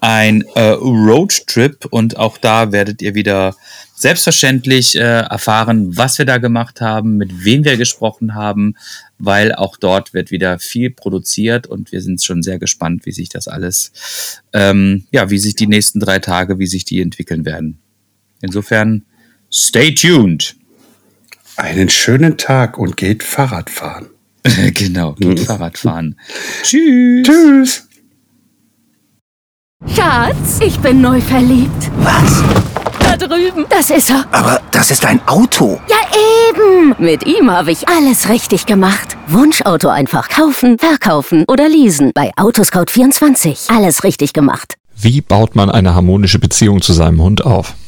S2: Ein äh, Roadtrip und auch da werdet ihr wieder selbstverständlich äh, erfahren, was wir da gemacht haben, mit wem wir gesprochen haben, weil auch dort wird wieder viel produziert und wir sind schon sehr gespannt, wie sich das alles, ähm, ja, wie sich die nächsten drei Tage, wie sich die entwickeln werden. Insofern, stay tuned.
S1: Einen schönen Tag und geht Fahrrad fahren.
S2: genau, geht Fahrrad fahren. Tschüss.
S1: Tschüss.
S5: Schatz, ich bin neu verliebt.
S6: Was?
S5: Da drüben. Das ist er.
S6: Aber das ist ein Auto.
S5: Ja, eben. Mit ihm habe ich alles richtig gemacht. Wunschauto einfach kaufen, verkaufen oder leasen. Bei Autoscout24. Alles richtig gemacht.
S7: Wie baut man eine harmonische Beziehung zu seinem Hund auf?